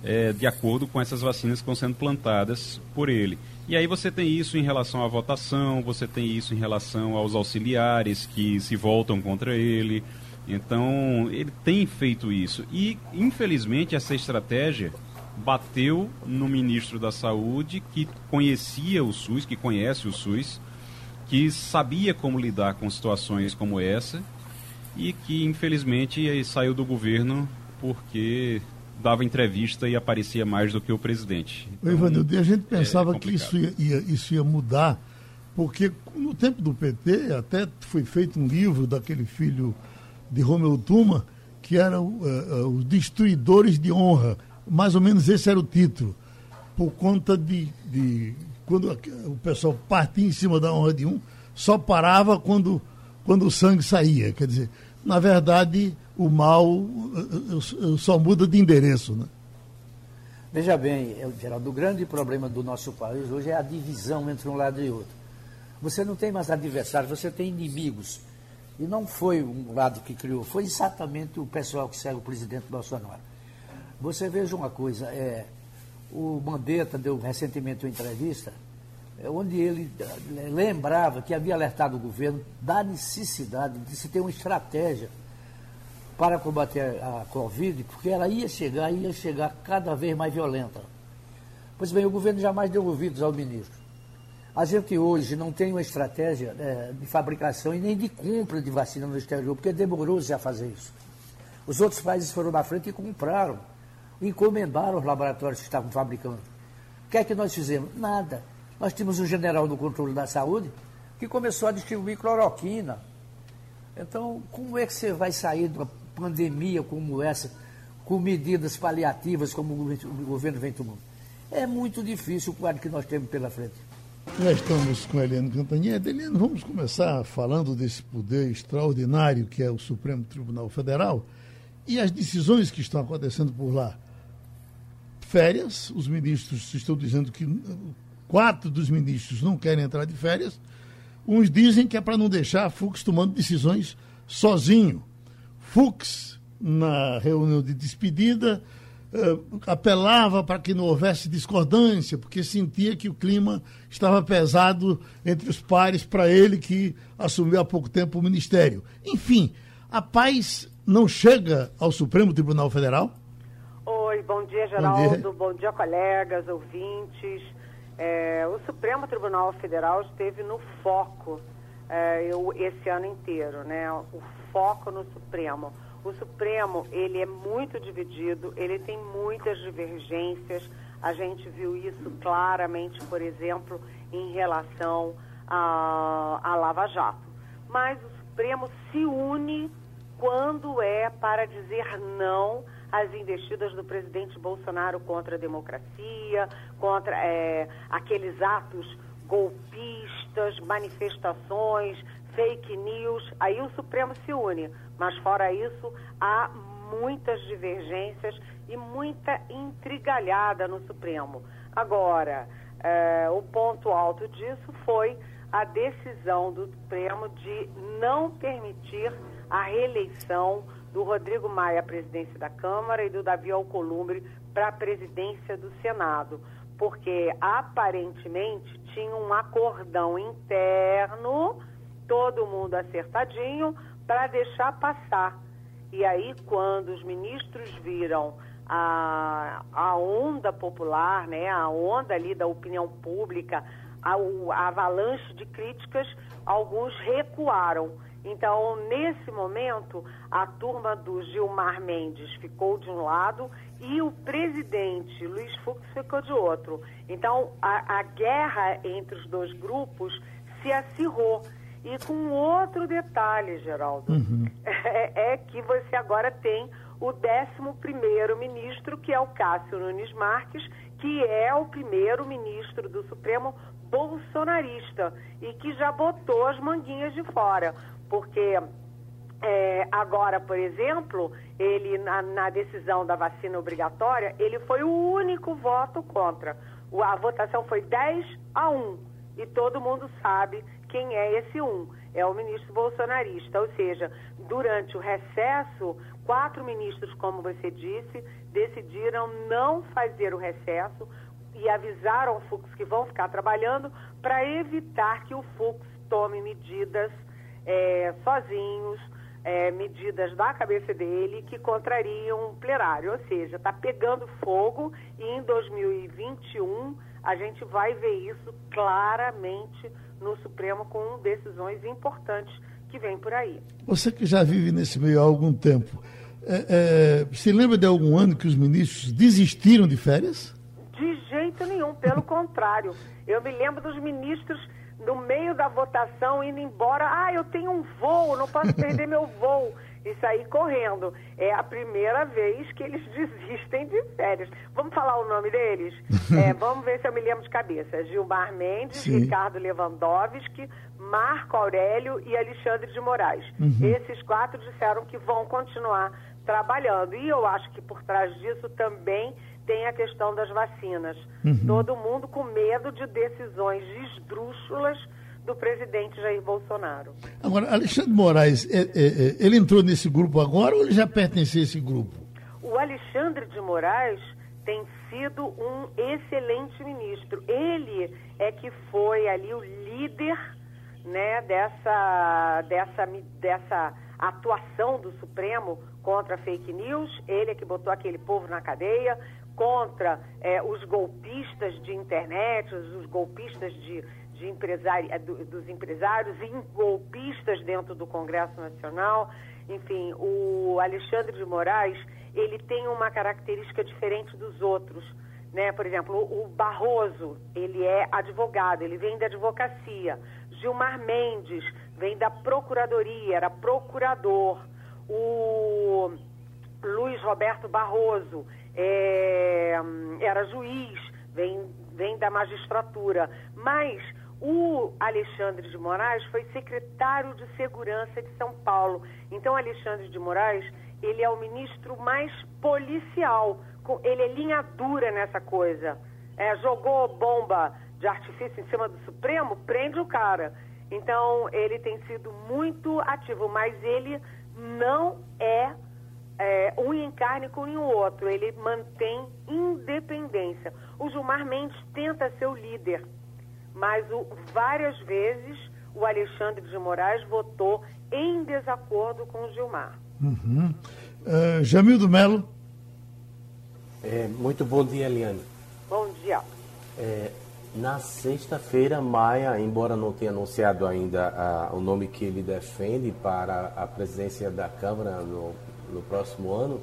é, de acordo com essas vacinas que estão sendo plantadas por ele. E aí você tem isso em relação à votação, você tem isso em relação aos auxiliares que se voltam contra ele. Então ele tem feito isso. E infelizmente essa estratégia bateu no ministro da Saúde que conhecia o SUS, que conhece o SUS, que sabia como lidar com situações como essa e que infelizmente saiu do governo porque dava entrevista e aparecia mais do que o presidente. Então, Ivanildo, a gente é pensava é que isso ia, ia, isso ia mudar, porque no tempo do PT até foi feito um livro daquele filho de Romeu Tuma, que era uh, uh, Os Destruidores de Honra, mais ou menos esse era o título, por conta de, de quando o pessoal partia em cima da honra de um, só parava quando, quando o sangue saía. Quer dizer, na verdade, o mal só muda de endereço. Né? Veja bem, Geraldo, o grande problema do nosso país hoje é a divisão entre um lado e outro. Você não tem mais adversários, você tem inimigos. E não foi um lado que criou, foi exatamente o pessoal que segue o presidente Bolsonaro. Você veja uma coisa, é, o Mandetta deu recentemente uma entrevista é, onde ele é, lembrava que havia alertado o governo da necessidade de se ter uma estratégia para combater a Covid, porque ela ia chegar, ia chegar cada vez mais violenta. Pois bem, o governo jamais deu ouvidos ao ministro. A gente hoje não tem uma estratégia é, de fabricação e nem de compra de vacina no exterior, porque demorou-se a fazer isso. Os outros países foram na frente e compraram encomendaram os laboratórios que estavam fabricando. O que é que nós fizemos? Nada. Nós tínhamos um general do controle da saúde que começou a distribuir cloroquina. Então, como é que você vai sair de uma pandemia como essa, com medidas paliativas como o governo vem tomando? É muito difícil o quadro que nós temos pela frente. Já estamos com a Eliane Cantanhede. Eliane, vamos começar falando desse poder extraordinário que é o Supremo Tribunal Federal e as decisões que estão acontecendo por lá férias. Os ministros estão dizendo que quatro dos ministros não querem entrar de férias. Uns dizem que é para não deixar Fux tomando decisões sozinho. Fux, na reunião de despedida, uh, apelava para que não houvesse discordância, porque sentia que o clima estava pesado entre os pares para ele que assumiu há pouco tempo o ministério. Enfim, a paz não chega ao Supremo Tribunal Federal? Oi, bom dia, Geraldo. Bom dia, bom dia colegas, ouvintes. É, o Supremo Tribunal Federal esteve no foco é, eu, esse ano inteiro, né? O foco no Supremo. O Supremo, ele é muito dividido, ele tem muitas divergências. A gente viu isso claramente, por exemplo, em relação à, à Lava Jato. Mas o Supremo se une quando é para dizer não às investidas do presidente Bolsonaro contra a democracia, contra é, aqueles atos golpistas, manifestações, fake news. Aí o Supremo se une. Mas fora isso, há muitas divergências e muita intrigalhada no Supremo. Agora, é, o ponto alto disso foi a decisão do Supremo de não permitir a reeleição do Rodrigo Maia à presidência da Câmara e do Davi Alcolumbre para a presidência do Senado, porque aparentemente tinha um acordão interno, todo mundo acertadinho, para deixar passar. E aí, quando os ministros viram a, a onda popular, né, a onda ali da opinião pública, a, a avalanche de críticas, alguns recuaram. Então, nesse momento, a turma do Gilmar Mendes ficou de um lado e o presidente Luiz Fux ficou de outro. Então, a, a guerra entre os dois grupos se acirrou. E com outro detalhe, Geraldo, uhum. é, é, que você agora tem o 11 ministro, que é o Cássio Nunes Marques, que é o primeiro ministro do Supremo bolsonarista e que já botou as manguinhas de fora porque é, agora, por exemplo, ele na, na, decisão da vacina obrigatória, ele foi o único voto contra. O, a votação foi 10 a 1 e todo mundo sabe quem é esse 1. É o ministro bolsonarista, ou seja, durante o recesso, quatro ministros, como você disse, decidiram não fazer o recesso e avisaram o Fux que vão ficar trabalhando para evitar que o Fux tome medidas é, sozinhos, é, medidas da cabeça dele que contrariam o plenário. Ou seja, está pegando fogo e em 2021 a gente vai ver isso claramente no Supremo com decisões importantes que vêm por aí. Você que já vive nesse meio há algum tempo, é, é, se lembra de algum ano que os ministros desistiram de férias? De jeito nenhum, pelo contrário. Eu me lembro dos ministros no meio da votação, indo embora. Ah, eu tenho um voo, não posso perder meu voo. E sair correndo. É a primeira vez que eles desistem de férias. Vamos falar o nome deles? É, vamos ver se eu me lembro de cabeça. Gilmar Mendes, Sim. Ricardo Lewandowski, Marco Aurélio e Alexandre de Moraes. Uhum. Esses quatro disseram que vão continuar trabalhando. E eu acho que por trás disso também tem a questão das vacinas. Uhum. Todo mundo com medo de decisões esdrúxulas do presidente Jair Bolsonaro. Agora, Alexandre Moraes, é, é, é, ele entrou nesse grupo agora ou ele já pertencia a esse grupo? O Alexandre de Moraes tem sido um excelente ministro. Ele é que foi ali o líder né, dessa, dessa, dessa atuação do Supremo contra fake news. Ele é que botou aquele povo na cadeia, contra é, os golpistas de internet, os golpistas de, de empresário, é, do, dos empresários e golpistas dentro do Congresso Nacional. Enfim, o Alexandre de Moraes, ele tem uma característica diferente dos outros. Né? Por exemplo, o Barroso, ele é advogado, ele vem da advocacia. Gilmar Mendes vem da procuradoria, era procurador. O Luiz Roberto Barroso, é, era juiz, vem, vem da magistratura. Mas o Alexandre de Moraes foi secretário de Segurança de São Paulo. Então, Alexandre de Moraes, ele é o ministro mais policial. Ele é linha dura nessa coisa. É, jogou bomba de artifício em cima do Supremo, prende o cara. Então, ele tem sido muito ativo, mas ele não é é, um encarne com o outro, ele mantém independência. O Gilmar Mendes tenta ser o líder, mas o, várias vezes o Alexandre de Moraes votou em desacordo com o Gilmar. Uhum. Uh, Jamildo Melo. É, muito bom dia, Eliane. Bom dia. É, Na sexta-feira, Maia, embora não tenha anunciado ainda a, o nome que ele defende para a presidência da Câmara no, no próximo ano,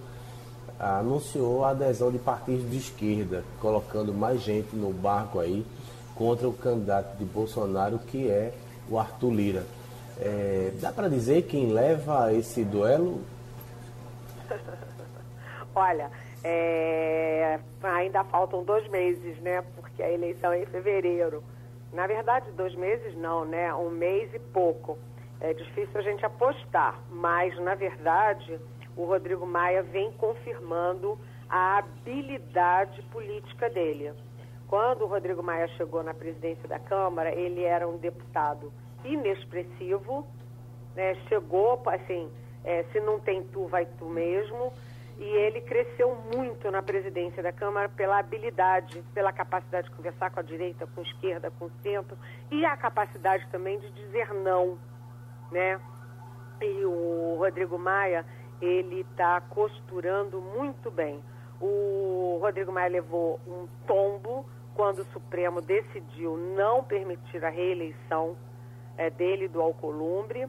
anunciou a adesão de partidos de esquerda, colocando mais gente no barco aí contra o candidato de Bolsonaro, que é o Arthur Lira. É, dá para dizer quem leva esse duelo? Olha, é, ainda faltam dois meses, né? Porque a eleição é em fevereiro. Na verdade, dois meses não, né? Um mês e pouco. É difícil a gente apostar, mas na verdade o Rodrigo Maia vem confirmando a habilidade política dele. Quando o Rodrigo Maia chegou na presidência da Câmara, ele era um deputado inexpressivo, né? chegou, assim, é, se não tem tu, vai tu mesmo, e ele cresceu muito na presidência da Câmara pela habilidade, pela capacidade de conversar com a direita, com a esquerda, com o centro, e a capacidade também de dizer não, né? E o Rodrigo Maia, ele está costurando muito bem. O Rodrigo Maia levou um tombo quando o Supremo decidiu não permitir a reeleição é, dele do Alcolumbre.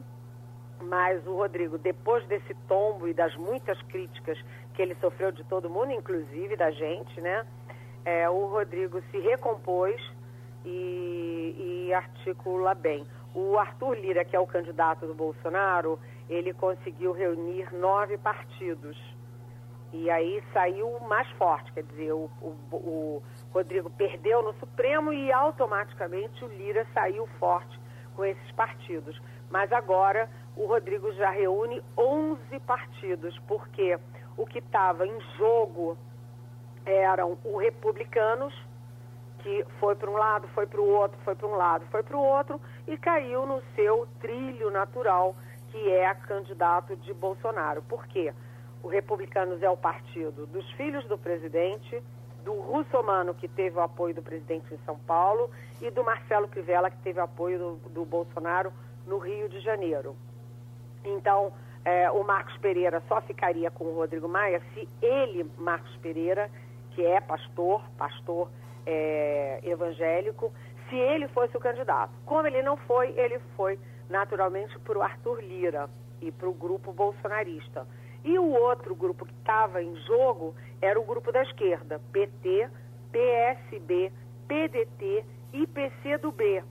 Mas o Rodrigo, depois desse tombo e das muitas críticas que ele sofreu de todo mundo, inclusive da gente, né? É, o Rodrigo se recompôs e, e articula bem. O Arthur Lira, que é o candidato do Bolsonaro, ele conseguiu reunir nove partidos. E aí saiu mais forte, quer dizer, o, o, o Rodrigo perdeu no Supremo e automaticamente o Lira saiu forte com esses partidos. Mas agora o Rodrigo já reúne 11 partidos, porque o que estava em jogo eram os republicanos, que foi para um lado, foi para o outro, foi para um lado, foi para o outro, e caiu no seu trilho natural, que é candidato de Bolsonaro. Por quê? O Republicanos é o partido dos filhos do presidente, do Russomano, que teve o apoio do presidente em São Paulo, e do Marcelo Crivella, que teve o apoio do, do Bolsonaro no Rio de Janeiro. Então, é, o Marcos Pereira só ficaria com o Rodrigo Maia se ele, Marcos Pereira, que é pastor, pastor é, evangélico, se ele fosse o candidato. Como ele não foi, ele foi naturalmente para o Arthur Lira e para o grupo bolsonarista. E o outro grupo que estava em jogo era o grupo da esquerda, PT, PSB, PDT e PCdoB.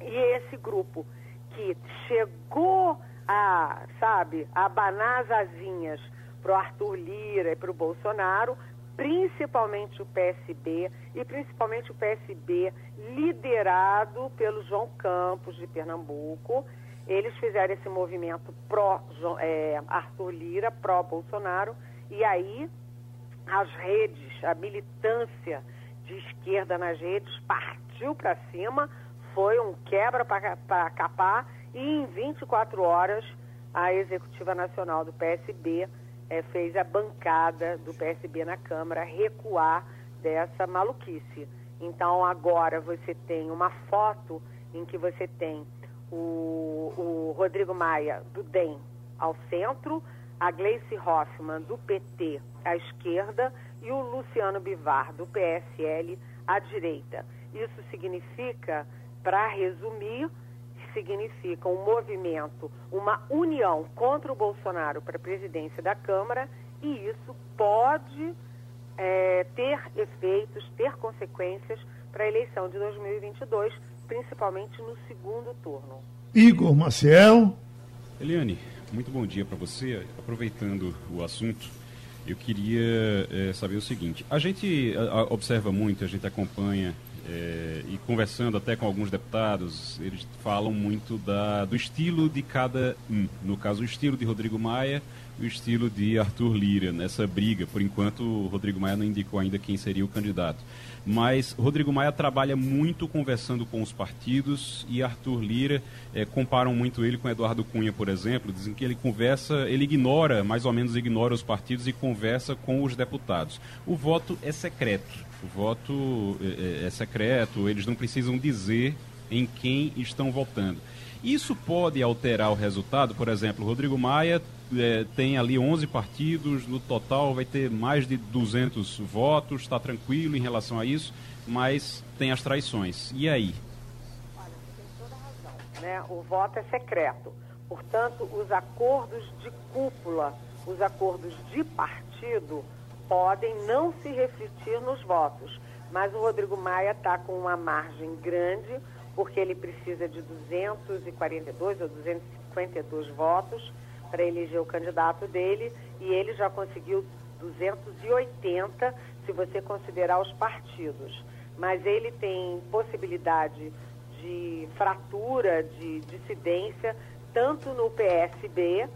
E esse grupo que chegou a, sabe, a abanar as asinhas para o Arthur Lira e para o Bolsonaro, principalmente o PSB e principalmente o PSB liderado pelo João Campos de Pernambuco eles fizeram esse movimento pró é, Lira, pró Bolsonaro, e aí as redes, a militância de esquerda nas redes partiu para cima, foi um quebra para capar, e em 24 horas a Executiva Nacional do PSB é, fez a bancada do PSB na Câmara recuar dessa maluquice. Então agora você tem uma foto em que você tem o, o Rodrigo Maia, do DEM, ao centro, a Gleice Hoffmann, do PT, à esquerda, e o Luciano Bivar, do PSL, à direita. Isso significa, para resumir, significa um movimento, uma união contra o Bolsonaro para a presidência da Câmara, e isso pode é, ter efeitos, ter consequências para a eleição de 2022, principalmente no segundo turno. Igor Maciel. Eliane, muito bom dia para você. Aproveitando o assunto, eu queria é, saber o seguinte: a gente a, observa muito, a gente acompanha é, e conversando até com alguns deputados, eles falam muito da, do estilo de cada um. No caso, o estilo de Rodrigo Maia e o estilo de Arthur Lira nessa briga. Por enquanto, o Rodrigo Maia não indicou ainda quem seria o candidato. Mas Rodrigo Maia trabalha muito conversando com os partidos e Arthur Lira é, comparam muito ele com Eduardo Cunha, por exemplo. Dizem que ele conversa, ele ignora, mais ou menos ignora os partidos e conversa com os deputados. O voto é secreto. O voto é, é, é secreto, eles não precisam dizer em quem estão votando. Isso pode alterar o resultado? Por exemplo, Rodrigo Maia é, tem ali 11 partidos, no total vai ter mais de 200 votos, está tranquilo em relação a isso, mas tem as traições. E aí? Olha, você tem toda razão. Né? O voto é secreto. Portanto, os acordos de cúpula, os acordos de partido, podem não se refletir nos votos. Mas o Rodrigo Maia está com uma margem grande, porque ele precisa de 242 ou 252 votos para eleger o candidato dele e ele já conseguiu 280 se você considerar os partidos. Mas ele tem possibilidade de fratura, de dissidência, tanto no PSB,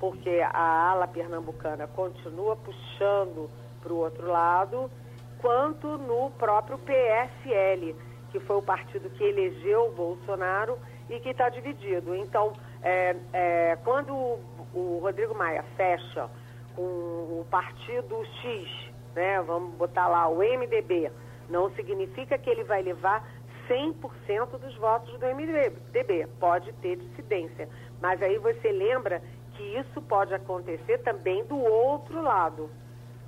porque a ala pernambucana continua puxando para o outro lado, quanto no próprio PSL, que foi o partido que elegeu o Bolsonaro e que está dividido. Então, é, é, quando o Rodrigo Maia fecha com o partido X, né, vamos botar lá o MDB, não significa que ele vai levar 100% dos votos do MDB. Pode ter dissidência. Mas aí você lembra que isso pode acontecer também do outro lado.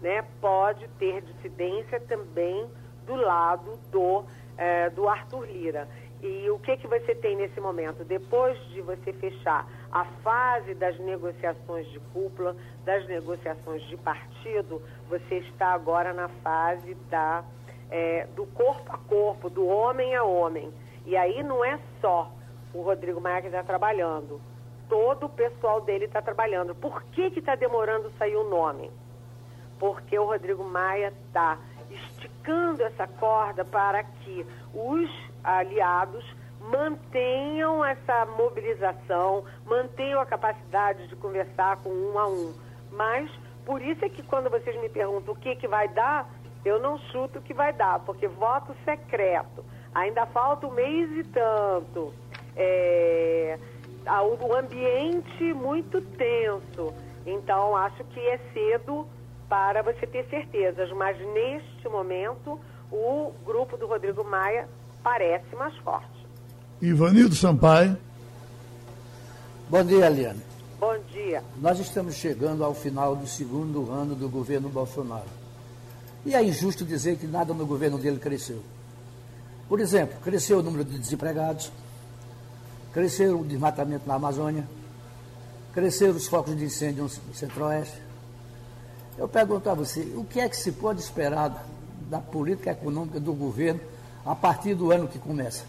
Né? Pode ter dissidência também do lado do, é, do Arthur Lira. E o que, que você tem nesse momento? Depois de você fechar a fase das negociações de cúpula, das negociações de partido, você está agora na fase da, é, do corpo a corpo, do homem a homem. E aí não é só o Rodrigo Maia que está trabalhando, todo o pessoal dele está trabalhando. Por que está demorando sair o nome? Porque o Rodrigo Maia está esticando essa corda para que os aliados mantenham essa mobilização, mantenham a capacidade de conversar com um a um. Mas por isso é que quando vocês me perguntam o que, que vai dar, eu não chuto o que vai dar, porque voto secreto. Ainda falta um mês e tanto. É, o ambiente muito tenso. Então, acho que é cedo para você ter certezas. Mas neste momento, o grupo do Rodrigo Maia parece mais forte. Ivanildo Sampaio. Bom dia, Eliane. Bom dia. Nós estamos chegando ao final do segundo ano do governo Bolsonaro. E é injusto dizer que nada no governo dele cresceu. Por exemplo, cresceu o número de desempregados, cresceu o desmatamento na Amazônia, cresceram os focos de incêndio no Centro-Oeste. Eu pergunto a você, o que é que se pode esperar da política econômica do governo a partir do ano que começa?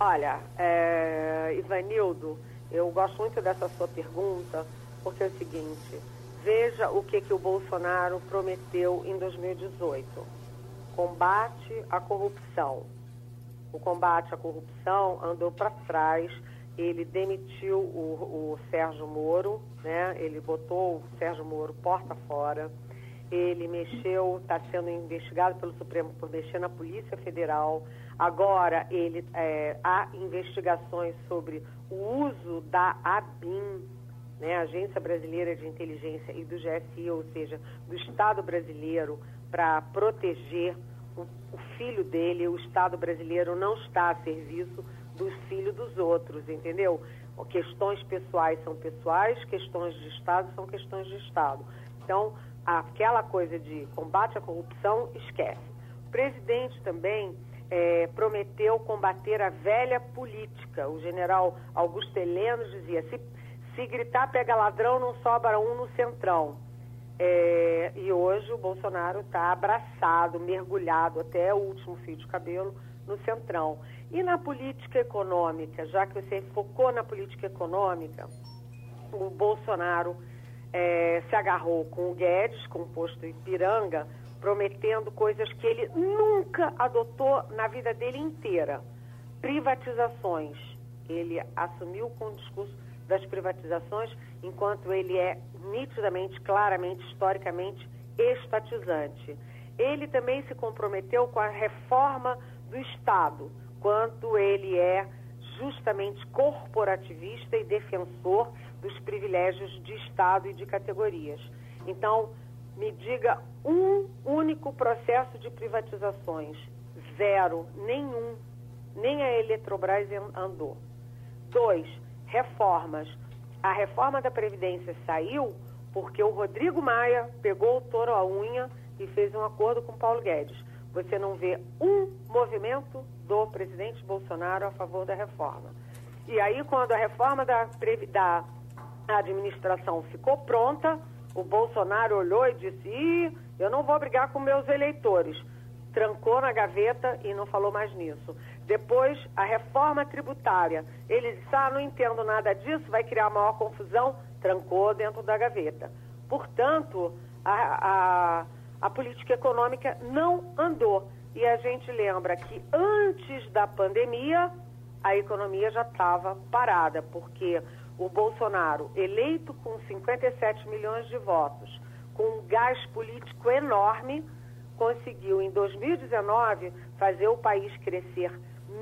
Olha, é, Ivanildo, eu gosto muito dessa sua pergunta, porque é o seguinte, veja o que, que o Bolsonaro prometeu em 2018. Combate à corrupção. O combate à corrupção andou para trás, ele demitiu o, o Sérgio Moro, né? ele botou o Sérgio Moro porta fora, ele mexeu, está sendo investigado pelo Supremo por mexer na Polícia Federal, Agora, ele, é, há investigações sobre o uso da ABIN, né, Agência Brasileira de Inteligência, e do GSI, ou seja, do Estado brasileiro, para proteger o, o filho dele. O Estado brasileiro não está a serviço do filho dos outros, entendeu? Questões pessoais são pessoais, questões de Estado são questões de Estado. Então, aquela coisa de combate à corrupção, esquece. O presidente também é, prometeu combater a velha política. O general Augusto Heleno dizia: se, se gritar pega ladrão, não sobra um no centrão. É, e hoje o Bolsonaro está abraçado, mergulhado até o último fio de cabelo no centrão. E na política econômica, já que você focou na política econômica, o Bolsonaro é, se agarrou com o Guedes, com o posto Ipiranga, prometendo coisas que ele nunca adotou na vida dele inteira. Privatizações. Ele assumiu com o discurso das privatizações, enquanto ele é nitidamente, claramente, historicamente estatizante. Ele também se comprometeu com a reforma do Estado, quanto ele é justamente corporativista e defensor dos privilégios de Estado e de categorias. Então, me diga um único processo de privatizações. Zero, nenhum. Nem a Eletrobras andou. Dois, reformas. a reforma da Previdência saiu porque o Rodrigo Maia pegou o touro à unha e fez um acordo com Paulo Guedes. Você não vê um movimento do presidente Bolsonaro a favor da reforma. E aí, quando a reforma da, da administração ficou pronta, o Bolsonaro olhou e disse: Ih, eu não vou brigar com meus eleitores. Trancou na gaveta e não falou mais nisso. Depois, a reforma tributária. Ele disse: Ah, não entendo nada disso, vai criar maior confusão. Trancou dentro da gaveta. Portanto, a, a, a política econômica não andou. E a gente lembra que antes da pandemia, a economia já estava parada, porque o Bolsonaro, eleito com 57 milhões de votos, com um gás político enorme, conseguiu em 2019 fazer o país crescer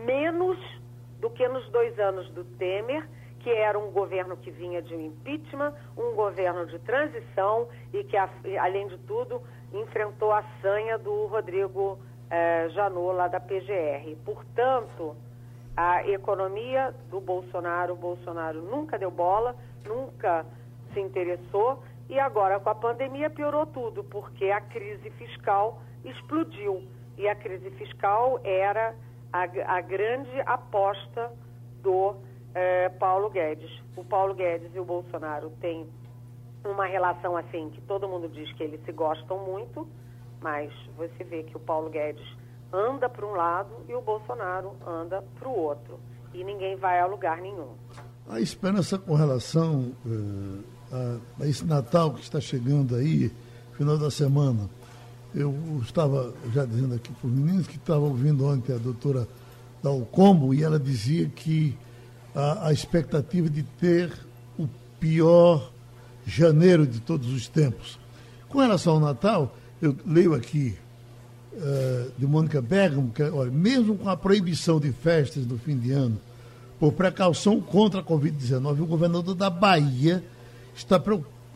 menos do que nos dois anos do Temer, que era um governo que vinha de um impeachment, um governo de transição e que, além de tudo, enfrentou a sanha do Rodrigo eh, Janot, lá da PGR. Portanto, a economia do Bolsonaro, o Bolsonaro nunca deu bola, nunca se interessou e agora com a pandemia piorou tudo, porque a crise fiscal explodiu e a crise fiscal era a, a grande aposta do eh, Paulo Guedes. O Paulo Guedes e o Bolsonaro têm uma relação assim que todo mundo diz que eles se gostam muito, mas você vê que o Paulo Guedes anda para um lado e o Bolsonaro anda para o outro. E ninguém vai a lugar nenhum. A esperança com relação uh, a, esse Natal que está chegando aí, final da semana. Eu estava já dizendo aqui para os meninos que estava ouvindo ontem a doutora Dalcombo e ela dizia que a, a expectativa de ter o pior janeiro de todos os tempos. Com relação ao Natal, eu leio aqui uh, de Mônica Bergamo, que olha, mesmo com a proibição de festas no fim de ano, por precaução contra a Covid-19, o governador da Bahia está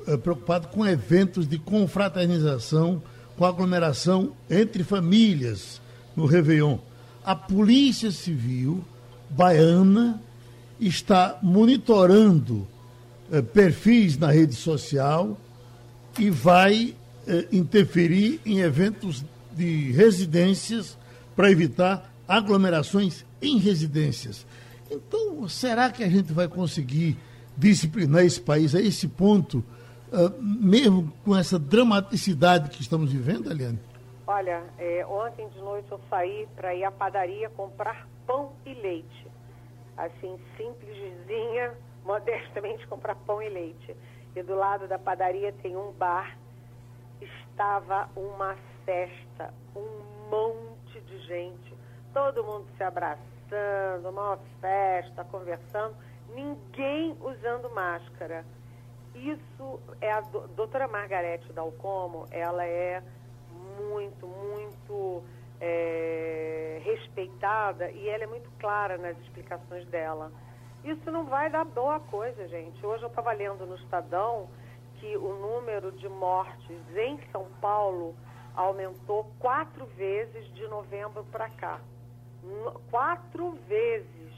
eh, preocupado com eventos de confraternização, com aglomeração entre famílias no Réveillon. A Polícia Civil baiana está monitorando perfis na rede social e vai eh, interferir em eventos de residências para evitar aglomerações em residências. Então, será que a gente vai conseguir disciplinar esse país a esse ponto, uh, mesmo com essa dramaticidade que estamos vivendo, Aliane? Olha, é, ontem de noite eu saí para ir à padaria comprar pão e leite. Assim, simplesinha, modestamente comprar pão e leite. E do lado da padaria tem um bar. Estava uma festa, um monte de gente, todo mundo se abraçando, uma festa, conversando, ninguém usando máscara. Isso é a do, doutora Margarete Dalcomo, ela é muito, muito é, respeitada e ela é muito clara nas explicações dela. Isso não vai dar boa coisa, gente. Hoje eu estava lendo no Estadão que o número de mortes em São Paulo aumentou quatro vezes de novembro para cá. Quatro vezes.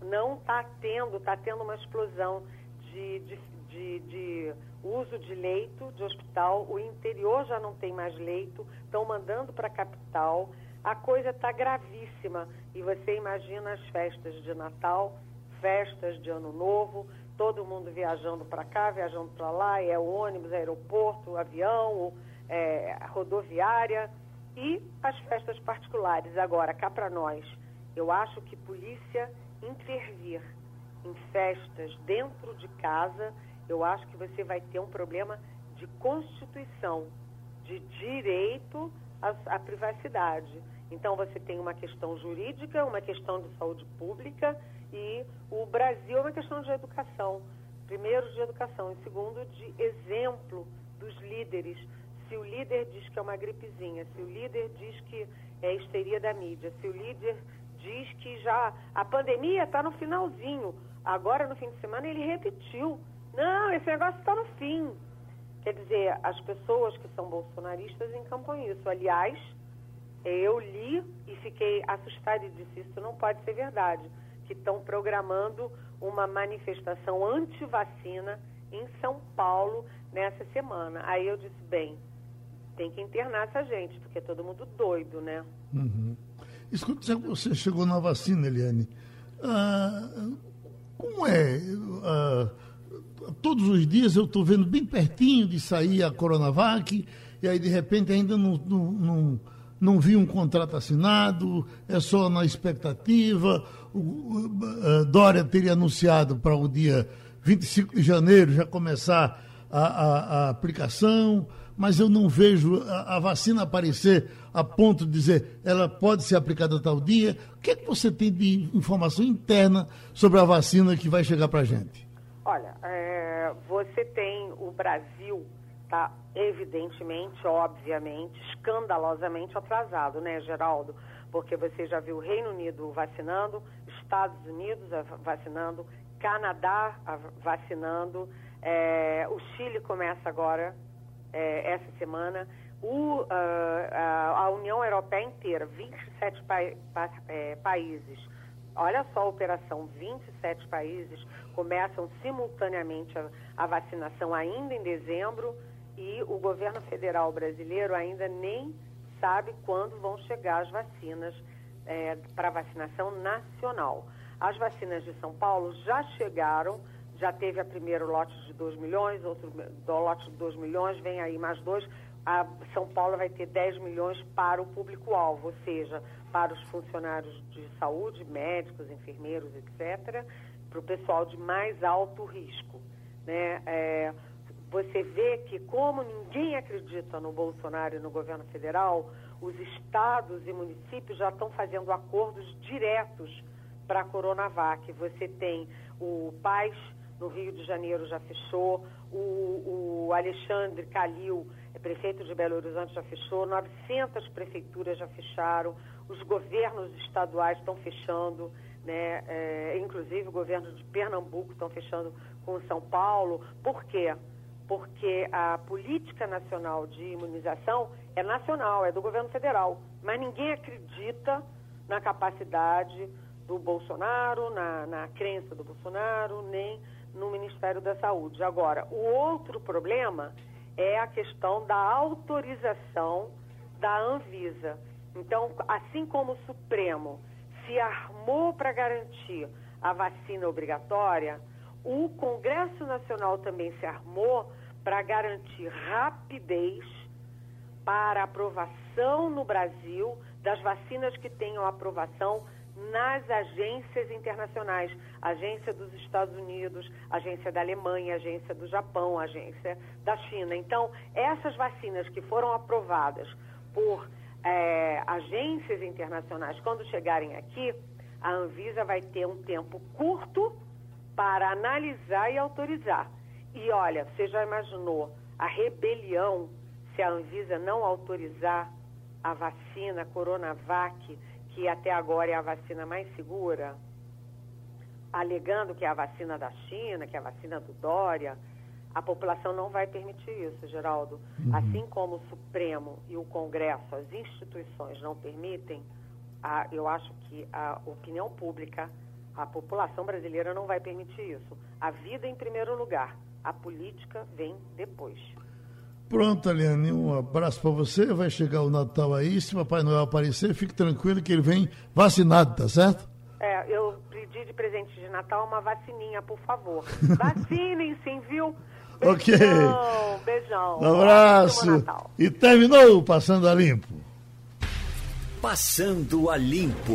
Não está tendo, está tendo uma explosão de, de, de, de, uso de leito de hospital. O interior já não tem mais leito, estão mandando para a capital. A coisa está gravíssima. E você imagina as festas de Natal, festas de Ano Novo, todo mundo viajando para cá, viajando para lá, é o ônibus, aeroporto, avião, é, rodoviária e as festas particulares. Agora, cá para nós, eu acho que polícia intervir em festas dentro de casa, eu acho que você vai ter um problema de constituição, de direito à, à privacidade. Então, você tem uma questão jurídica, uma questão de saúde pública e o Brasil é uma questão de educação. Primeiro, de educação, e segundo, de exemplo dos líderes se o líder diz que é uma gripezinha, se o líder diz que é histeria da mídia, se o líder diz que já a pandemia está no finalzinho, agora no fim de semana ele repetiu. Não, esse negócio está no fim. Quer dizer, as pessoas que são bolsonaristas encampam isso. Aliás, eu li e fiquei assustada e disse: Isso não pode ser verdade. Que estão programando uma manifestação anti-vacina em São Paulo nessa semana. Aí eu disse, bem, tem que internar essa gente, porque é todo mundo doido, né? Uhum. Escuta, você chegou na vacina, Eliane. Ah, como é? Ah, todos os dias eu estou vendo bem pertinho de sair a Coronavac, e aí de repente ainda não, não, não, não vi um contrato assinado, é só na expectativa. Dória teria anunciado para o dia 25 de janeiro já começar a, a, a aplicação, mas eu não vejo a, a, vacina aparecer a ponto de dizer ela pode ser aplicada tal dia. O que é que você tem de informação interna sobre a vacina que vai chegar para a gente? Olha, é, você tem o Brasil, tá evidentemente, obviamente, escandalosamente atrasado, né, Geraldo? Porque você já viu o Reino Unido vacinando, Estados Unidos vacinando, Canadá vacinando, é, o Chile começa agora, é, essa semana, o, uh, a União Europeia inteira, 27 pa pa é, países. Olha só a operação, 27 países começam simultaneamente a, a vacinação ainda em dezembro e o governo federal brasileiro ainda nem sabe quando vão chegar as vacinas é, para vacinação nacional. As vacinas de São Paulo já chegaram, já teve a primeiro lote de 2 milhões, outro lote de 2 milhões, vem aí mais dois. A São Paulo vai ter 10 milhões para o público-alvo, ou seja, para os funcionários de saúde, médicos, enfermeiros, etc., para o pessoal de mais alto risco. Né? É, você vê que, como ninguém acredita no Bolsonaro e no governo federal, os estados e municípios já estão fazendo acordos diretos para a Coronavac. Você tem o Paz, no Rio de Janeiro, já fechou, o, o Alexandre Calil, prefeito de Belo Horizonte, já fechou, 900 prefeituras já fecharam, os governos estaduais estão fechando, né? É, inclusive o governo de Pernambuco estão fechando com São Paulo. Por quê? Porque a política nacional de imunização é nacional, é do governo federal, mas ninguém acredita na capacidade do Bolsonaro, na, na crença do Bolsonaro, nem no Ministério da Saúde. Agora, o outro problema é a questão da autorização da Anvisa. Então, assim como o Supremo se armou para garantir a vacina obrigatória, o Congresso Nacional também se armou para garantir rapidez para aprovação no Brasil das vacinas que tenham aprovação nas agências internacionais, agência dos Estados Unidos, agência da Alemanha, agência do Japão, agência da China. Então, essas vacinas que foram aprovadas por é, agências internacionais, quando chegarem aqui, a Anvisa vai ter um tempo curto para analisar e autorizar. E olha, você já imaginou a rebelião se a Anvisa não autorizar a vacina Coronavac, que até agora é a vacina mais segura, alegando que é a vacina da China, que é a vacina do Dória? A população não vai permitir isso, Geraldo. Uhum. Assim como o Supremo e o Congresso, as instituições não permitem, a, eu acho que a opinião pública, a população brasileira não vai permitir isso. A vida em primeiro lugar, a política vem depois. Pronto, Aliane, um abraço para você. Vai chegar o Natal aí. Se o Papai Noel aparecer, fique tranquilo que ele vem vacinado, tá certo? É, eu pedi de presente de Natal uma vacininha, por favor. Vacinem, sim, viu? Ok. Beijão, beijão. Um abraço. E terminou Passando a Limpo. Passando a Limpo.